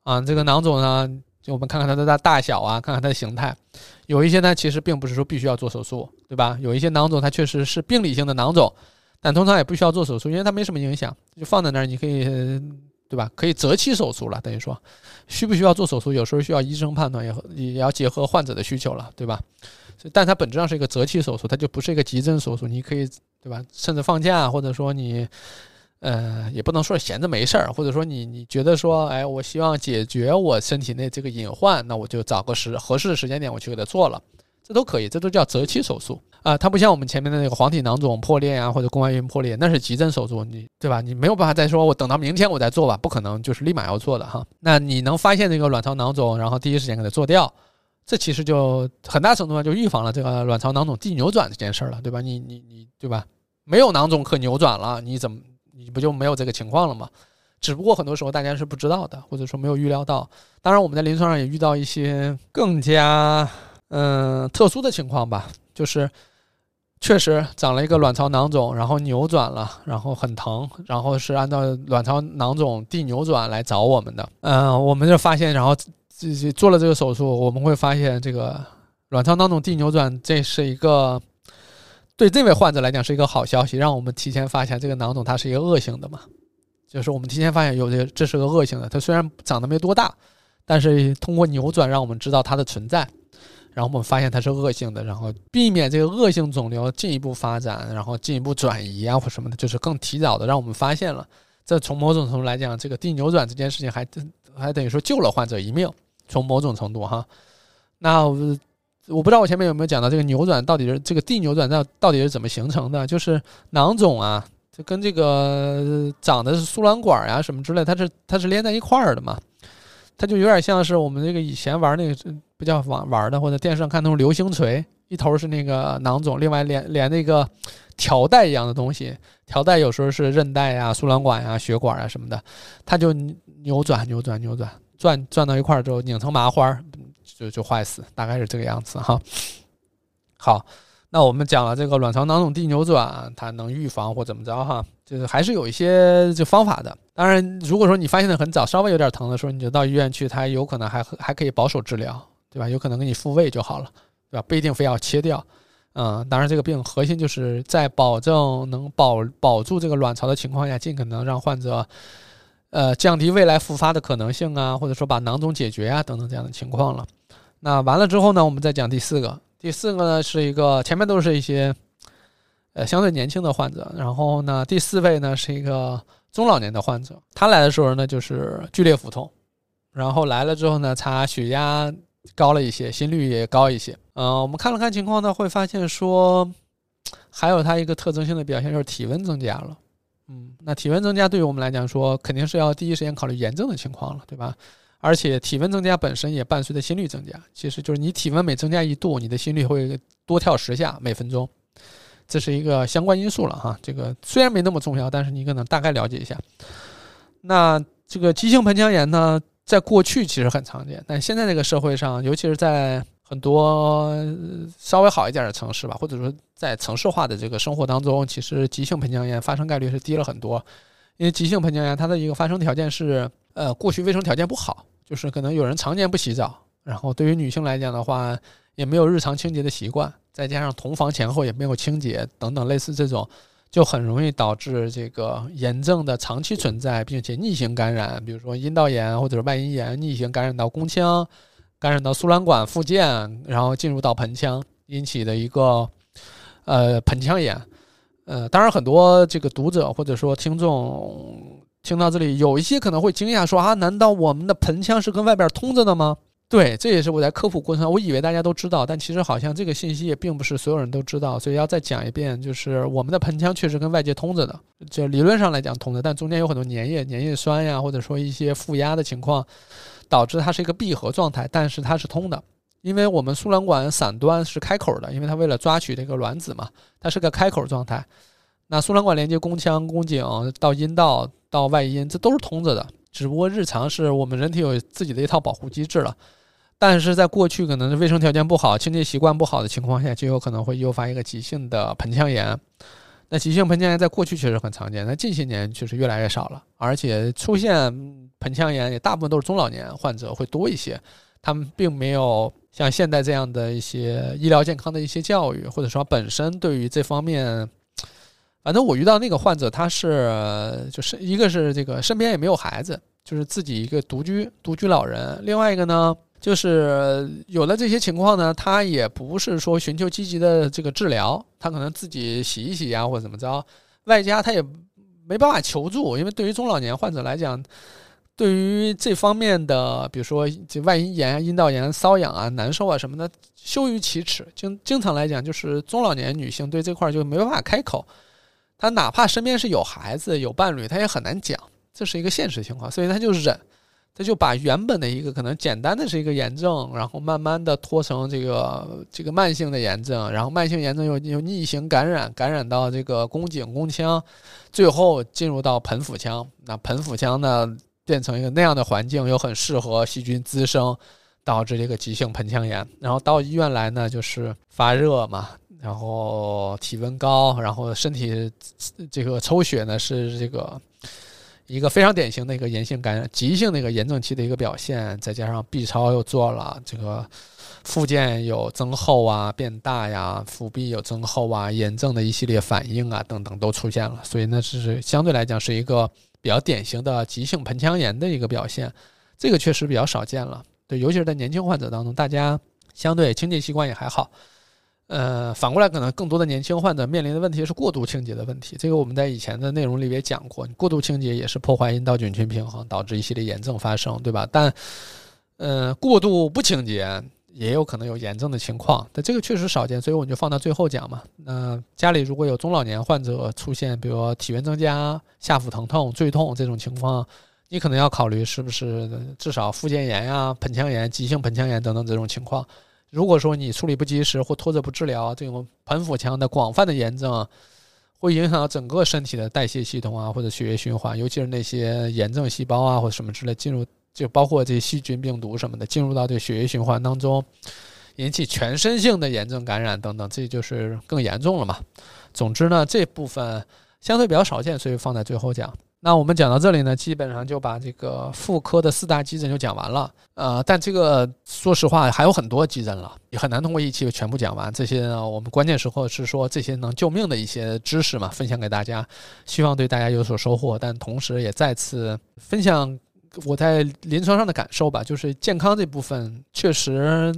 啊。这个囊肿呢，就我们看看它的大大小啊，看看它的形态。有一些呢，其实并不是说必须要做手术，对吧？有一些囊肿它确实是病理性的囊肿，但通常也不需要做手术，因为它没什么影响，就放在那儿，你可以。对吧？可以择期手术了，等于说，需不需要做手术？有时候需要医生判断，也也要结合患者的需求了，对吧？所以但它本质上是一个择期手术，它就不是一个急诊手术。你可以，对吧？甚至放假，或者说你，呃，也不能说闲着没事儿，或者说你你觉得说，哎，我希望解决我身体内这个隐患，那我就找个时合适的时间点，我去给他做了。这都可以，这都叫择期手术啊！它不像我们前面的那个黄体囊肿破裂呀，或者宫外孕破裂，那是急诊手术，你对吧？你没有办法再说我等到明天我再做吧，不可能，就是立马要做的哈。那你能发现这个卵巢囊肿，然后第一时间给它做掉，这其实就很大程度上就预防了这个卵巢囊肿递扭转这件事儿了，对吧？你你你对吧？没有囊肿可扭转了，你怎么你不就没有这个情况了吗？只不过很多时候大家是不知道的，或者说没有预料到。当然我们在临床上也遇到一些更加。嗯，特殊的情况吧，就是确实长了一个卵巢囊肿，然后扭转了，然后很疼，然后是按照卵巢囊肿递扭转来找我们的。嗯，我们就发现，然后自己做了这个手术，我们会发现这个卵巢囊肿递扭转，这是一个对这位患者来讲是一个好消息，让我们提前发现这个囊肿它是一个恶性的嘛，就是我们提前发现有这这是个恶性的，它虽然 长得没多大，但是通过扭转让我们知道它的存在。然后我们发现它是恶性的，然后避免这个恶性肿瘤进一步发展，然后进一步转移啊或什么的，就是更提早的让我们发现了。这从某种程度来讲，这个地扭转这件事情还还等于说救了患者一命。从某种程度哈，那我不知道我前面有没有讲到这个扭转到底是这个地扭转到到底是怎么形成的？就是囊肿啊，就跟这个长的是输卵管呀什么之类，它是它是连在一块儿的嘛。它就有点像是我们那个以前玩那个不叫玩玩的，或者电视上看那种流星锤，一头是那个囊肿，另外连连那个条带一样的东西，条带有时候是韧带呀、输卵管呀、血管啊什么的，它就扭转、扭转、扭转，转转到一块儿之后拧成麻花，就就坏死，大概是这个样子哈。好。那我们讲了这个卵巢囊肿地扭转，它能预防或怎么着哈，就是还是有一些这方法的。当然，如果说你发现的很早，稍微有点疼的时候，你就到医院去，它有可能还还可以保守治疗，对吧？有可能给你复位就好了，对吧？不一定非要切掉。嗯，当然，这个病核心就是在保证能保保住这个卵巢的情况下，尽可能让患者，呃，降低未来复发的可能性啊，或者说把囊肿解决啊等等这样的情况了。那完了之后呢，我们再讲第四个。第四个呢是一个前面都是一些，呃相对年轻的患者，然后呢第四位呢是一个中老年的患者，他来的时候呢就是剧烈腹痛，然后来了之后呢查血压高了一些，心率也高一些，嗯，我们看了看情况呢会发现说，还有他一个特征性的表现就是体温增加了，嗯，那体温增加对于我们来讲说肯定是要第一时间考虑炎症的情况了，对吧？而且体温增加本身也伴随着心率增加，其实就是你体温每增加一度，你的心率会多跳十下每分钟，这是一个相关因素了哈。这个虽然没那么重要，但是你可能大概了解一下。那这个急性盆腔炎呢，在过去其实很常见，但现在这个社会上，尤其是在很多稍微好一点的城市吧，或者说在城市化的这个生活当中，其实急性盆腔炎发生概率是低了很多。因为急性盆腔炎它的一个发生条件是。呃，过去卫生条件不好，就是可能有人常年不洗澡，然后对于女性来讲的话，也没有日常清洁的习惯，再加上同房前后也没有清洁等等类似这种，就很容易导致这个炎症的长期存在，并且逆行感染，比如说阴道炎或者是外阴炎，逆行感染到宫腔，感染到输卵管附件，然后进入到盆腔引起的一个呃盆腔炎。呃，当然很多这个读者或者说听众。听到这里，有一些可能会惊讶，说啊，难道我们的盆腔是跟外边通着的吗？对，这也是我在科普过程中，我以为大家都知道，但其实好像这个信息也并不是所有人都知道，所以要再讲一遍，就是我们的盆腔确实跟外界通着的，就理论上来讲通着，但中间有很多粘液、粘液酸呀，或者说一些负压的情况，导致它是一个闭合状态，但是它是通的，因为我们输卵管伞端是开口的，因为它为了抓取这个卵子嘛，它是个开口状态。那输卵管连接宫腔、宫颈到阴道到外阴，这都是通着的。只不过日常是我们人体有自己的一套保护机制了。但是在过去可能是卫生条件不好、清洁习惯不好的情况下，就有可能会诱发一个急性的盆腔炎。那急性盆腔炎在过去确实很常见，那近些年确实越来越少了。而且出现盆腔炎也大部分都是中老年患者会多一些，他们并没有像现代这样的一些医疗健康的一些教育，或者说本身对于这方面。反正我遇到那个患者，他是就是一个是这个身边也没有孩子，就是自己一个独居独居老人。另外一个呢，就是有了这些情况呢，他也不是说寻求积极的这个治疗，他可能自己洗一洗呀，或者怎么着，外加他也没办法求助，因为对于中老年患者来讲，对于这方面的，比如说这外阴炎、阴道炎、瘙痒啊、难受啊什么的，羞于启齿。经经常来讲，就是中老年女性对这块就没办法开口。他哪怕身边是有孩子、有伴侣，他也很难讲，这是一个现实情况，所以他就忍，他就把原本的一个可能简单的是一个炎症，然后慢慢的拖成这个这个慢性的炎症，然后慢性炎症又又逆行感染，感染到这个宫颈、宫腔，最后进入到盆腹腔，那盆腹腔呢变成一个那样的环境，又很适合细菌滋生，导致这个急性盆腔炎，然后到医院来呢就是发热嘛。然后体温高，然后身体这个抽血呢是这个一个非常典型的一个炎性感染、急性的一个炎症期的一个表现，再加上 B 超又做了，这个附件有增厚啊、变大呀，腹壁有增厚啊，炎症的一系列反应啊等等都出现了，所以那是相对来讲是一个比较典型的急性盆腔炎的一个表现，这个确实比较少见了，对，尤其是在年轻患者当中，大家相对清洁习惯也还好。呃，反过来，可能更多的年轻患者面临的问题是过度清洁的问题。这个我们在以前的内容里也讲过，过度清洁也是破坏阴道菌群平衡，导致一系列炎症发生，对吧？但，呃，过度不清洁也有可能有炎症的情况，但这个确实少见，所以我们就放到最后讲嘛。那家里如果有中老年患者出现，比如说体温增加、下腹疼痛、坠痛这种情况，你可能要考虑是不是至少附件炎呀、盆腔炎、急性盆腔炎等等这种情况。如果说你处理不及时或拖着不治疗，这种盆腹腔的广泛的炎症，会影响到整个身体的代谢系统啊，或者血液循环，尤其是那些炎症细胞啊或者什么之类进入，就包括这细菌、病毒什么的进入到这血液循环当中，引起全身性的炎症感染等等，这就是更严重了嘛。总之呢，这部分相对比较少见，所以放在最后讲。那我们讲到这里呢，基本上就把这个妇科的四大急诊就讲完了。呃，但这个说实话还有很多急诊了，也很难通过一期全部讲完。这些呢，我们关键时候是说这些能救命的一些知识嘛，分享给大家，希望对大家有所收获。但同时也再次分享我在临床上的感受吧，就是健康这部分确实，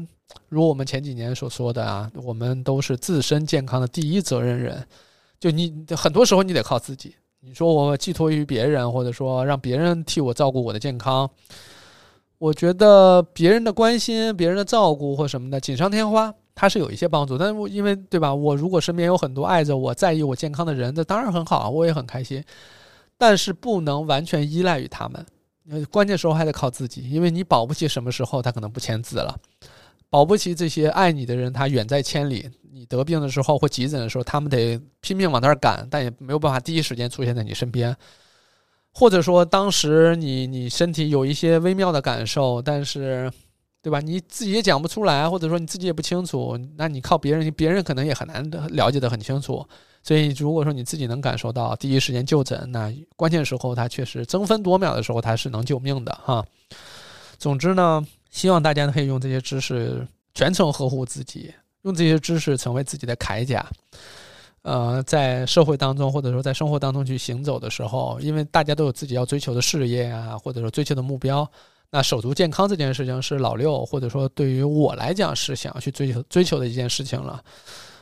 如我们前几年所说的啊，我们都是自身健康的第一责任人。就你很多时候你得靠自己。你说我寄托于别人，或者说让别人替我照顾我的健康，我觉得别人的关心、别人的照顾或什么的锦上添花，它是有一些帮助。但是因为对吧，我如果身边有很多爱着我、在意我健康的人，那当然很好啊，我也很开心。但是不能完全依赖于他们，关键时候还得靠自己，因为你保不齐什么时候他可能不签字了。保不齐这些爱你的人，他远在千里。你得病的时候或急诊的时候，他们得拼命往那儿赶，但也没有办法第一时间出现在你身边。或者说，当时你你身体有一些微妙的感受，但是，对吧？你自己也讲不出来，或者说你自己也不清楚，那你靠别人，别人可能也很难了解的很清楚。所以，如果说你自己能感受到第一时间就诊，那关键时候他确实争分夺秒的时候，他是能救命的哈。总之呢。希望大家可以用这些知识全程呵护自己，用这些知识成为自己的铠甲。呃，在社会当中或者说在生活当中去行走的时候，因为大家都有自己要追求的事业啊，或者说追求的目标。那手足健康这件事情是老六或者说对于我来讲是想要去追求追求的一件事情了。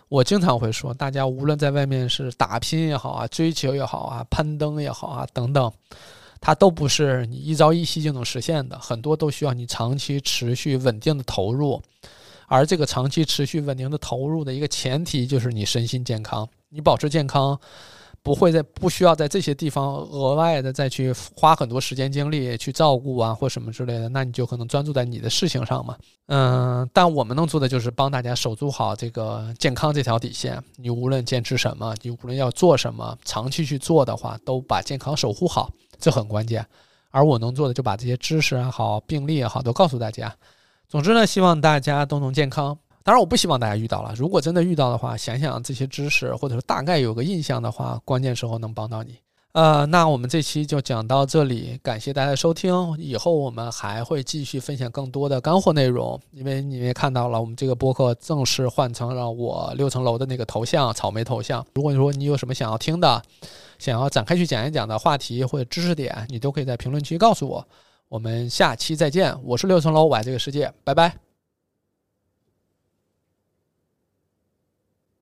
我经常会说，大家无论在外面是打拼也好啊，追求也好啊，攀登也好啊，等等。它都不是你一朝一夕就能实现的，很多都需要你长期持续稳定的投入，而这个长期持续稳定的投入的一个前提就是你身心健康，你保持健康，不会在不需要在这些地方额外的再去花很多时间精力去照顾啊或什么之类的，那你就可能专注在你的事情上嘛。嗯，但我们能做的就是帮大家守住好这个健康这条底线，你无论坚持什么，你无论要做什么，长期去做的话，都把健康守护好。这很关键，而我能做的就把这些知识也好、病例也好都告诉大家。总之呢，希望大家都能健康。当然，我不希望大家遇到了。如果真的遇到的话，想想这些知识，或者说大概有个印象的话，关键时候能帮到你。呃，那我们这期就讲到这里，感谢大家的收听。以后我们还会继续分享更多的干货内容，因为你也看到了，我们这个播客正式换成了我六层楼的那个头像——草莓头像。如果你说你有什么想要听的，想要展开去讲一讲的话题或者知识点，你都可以在评论区告诉我。我们下期再见，我是六层楼，我爱这个世界，拜拜。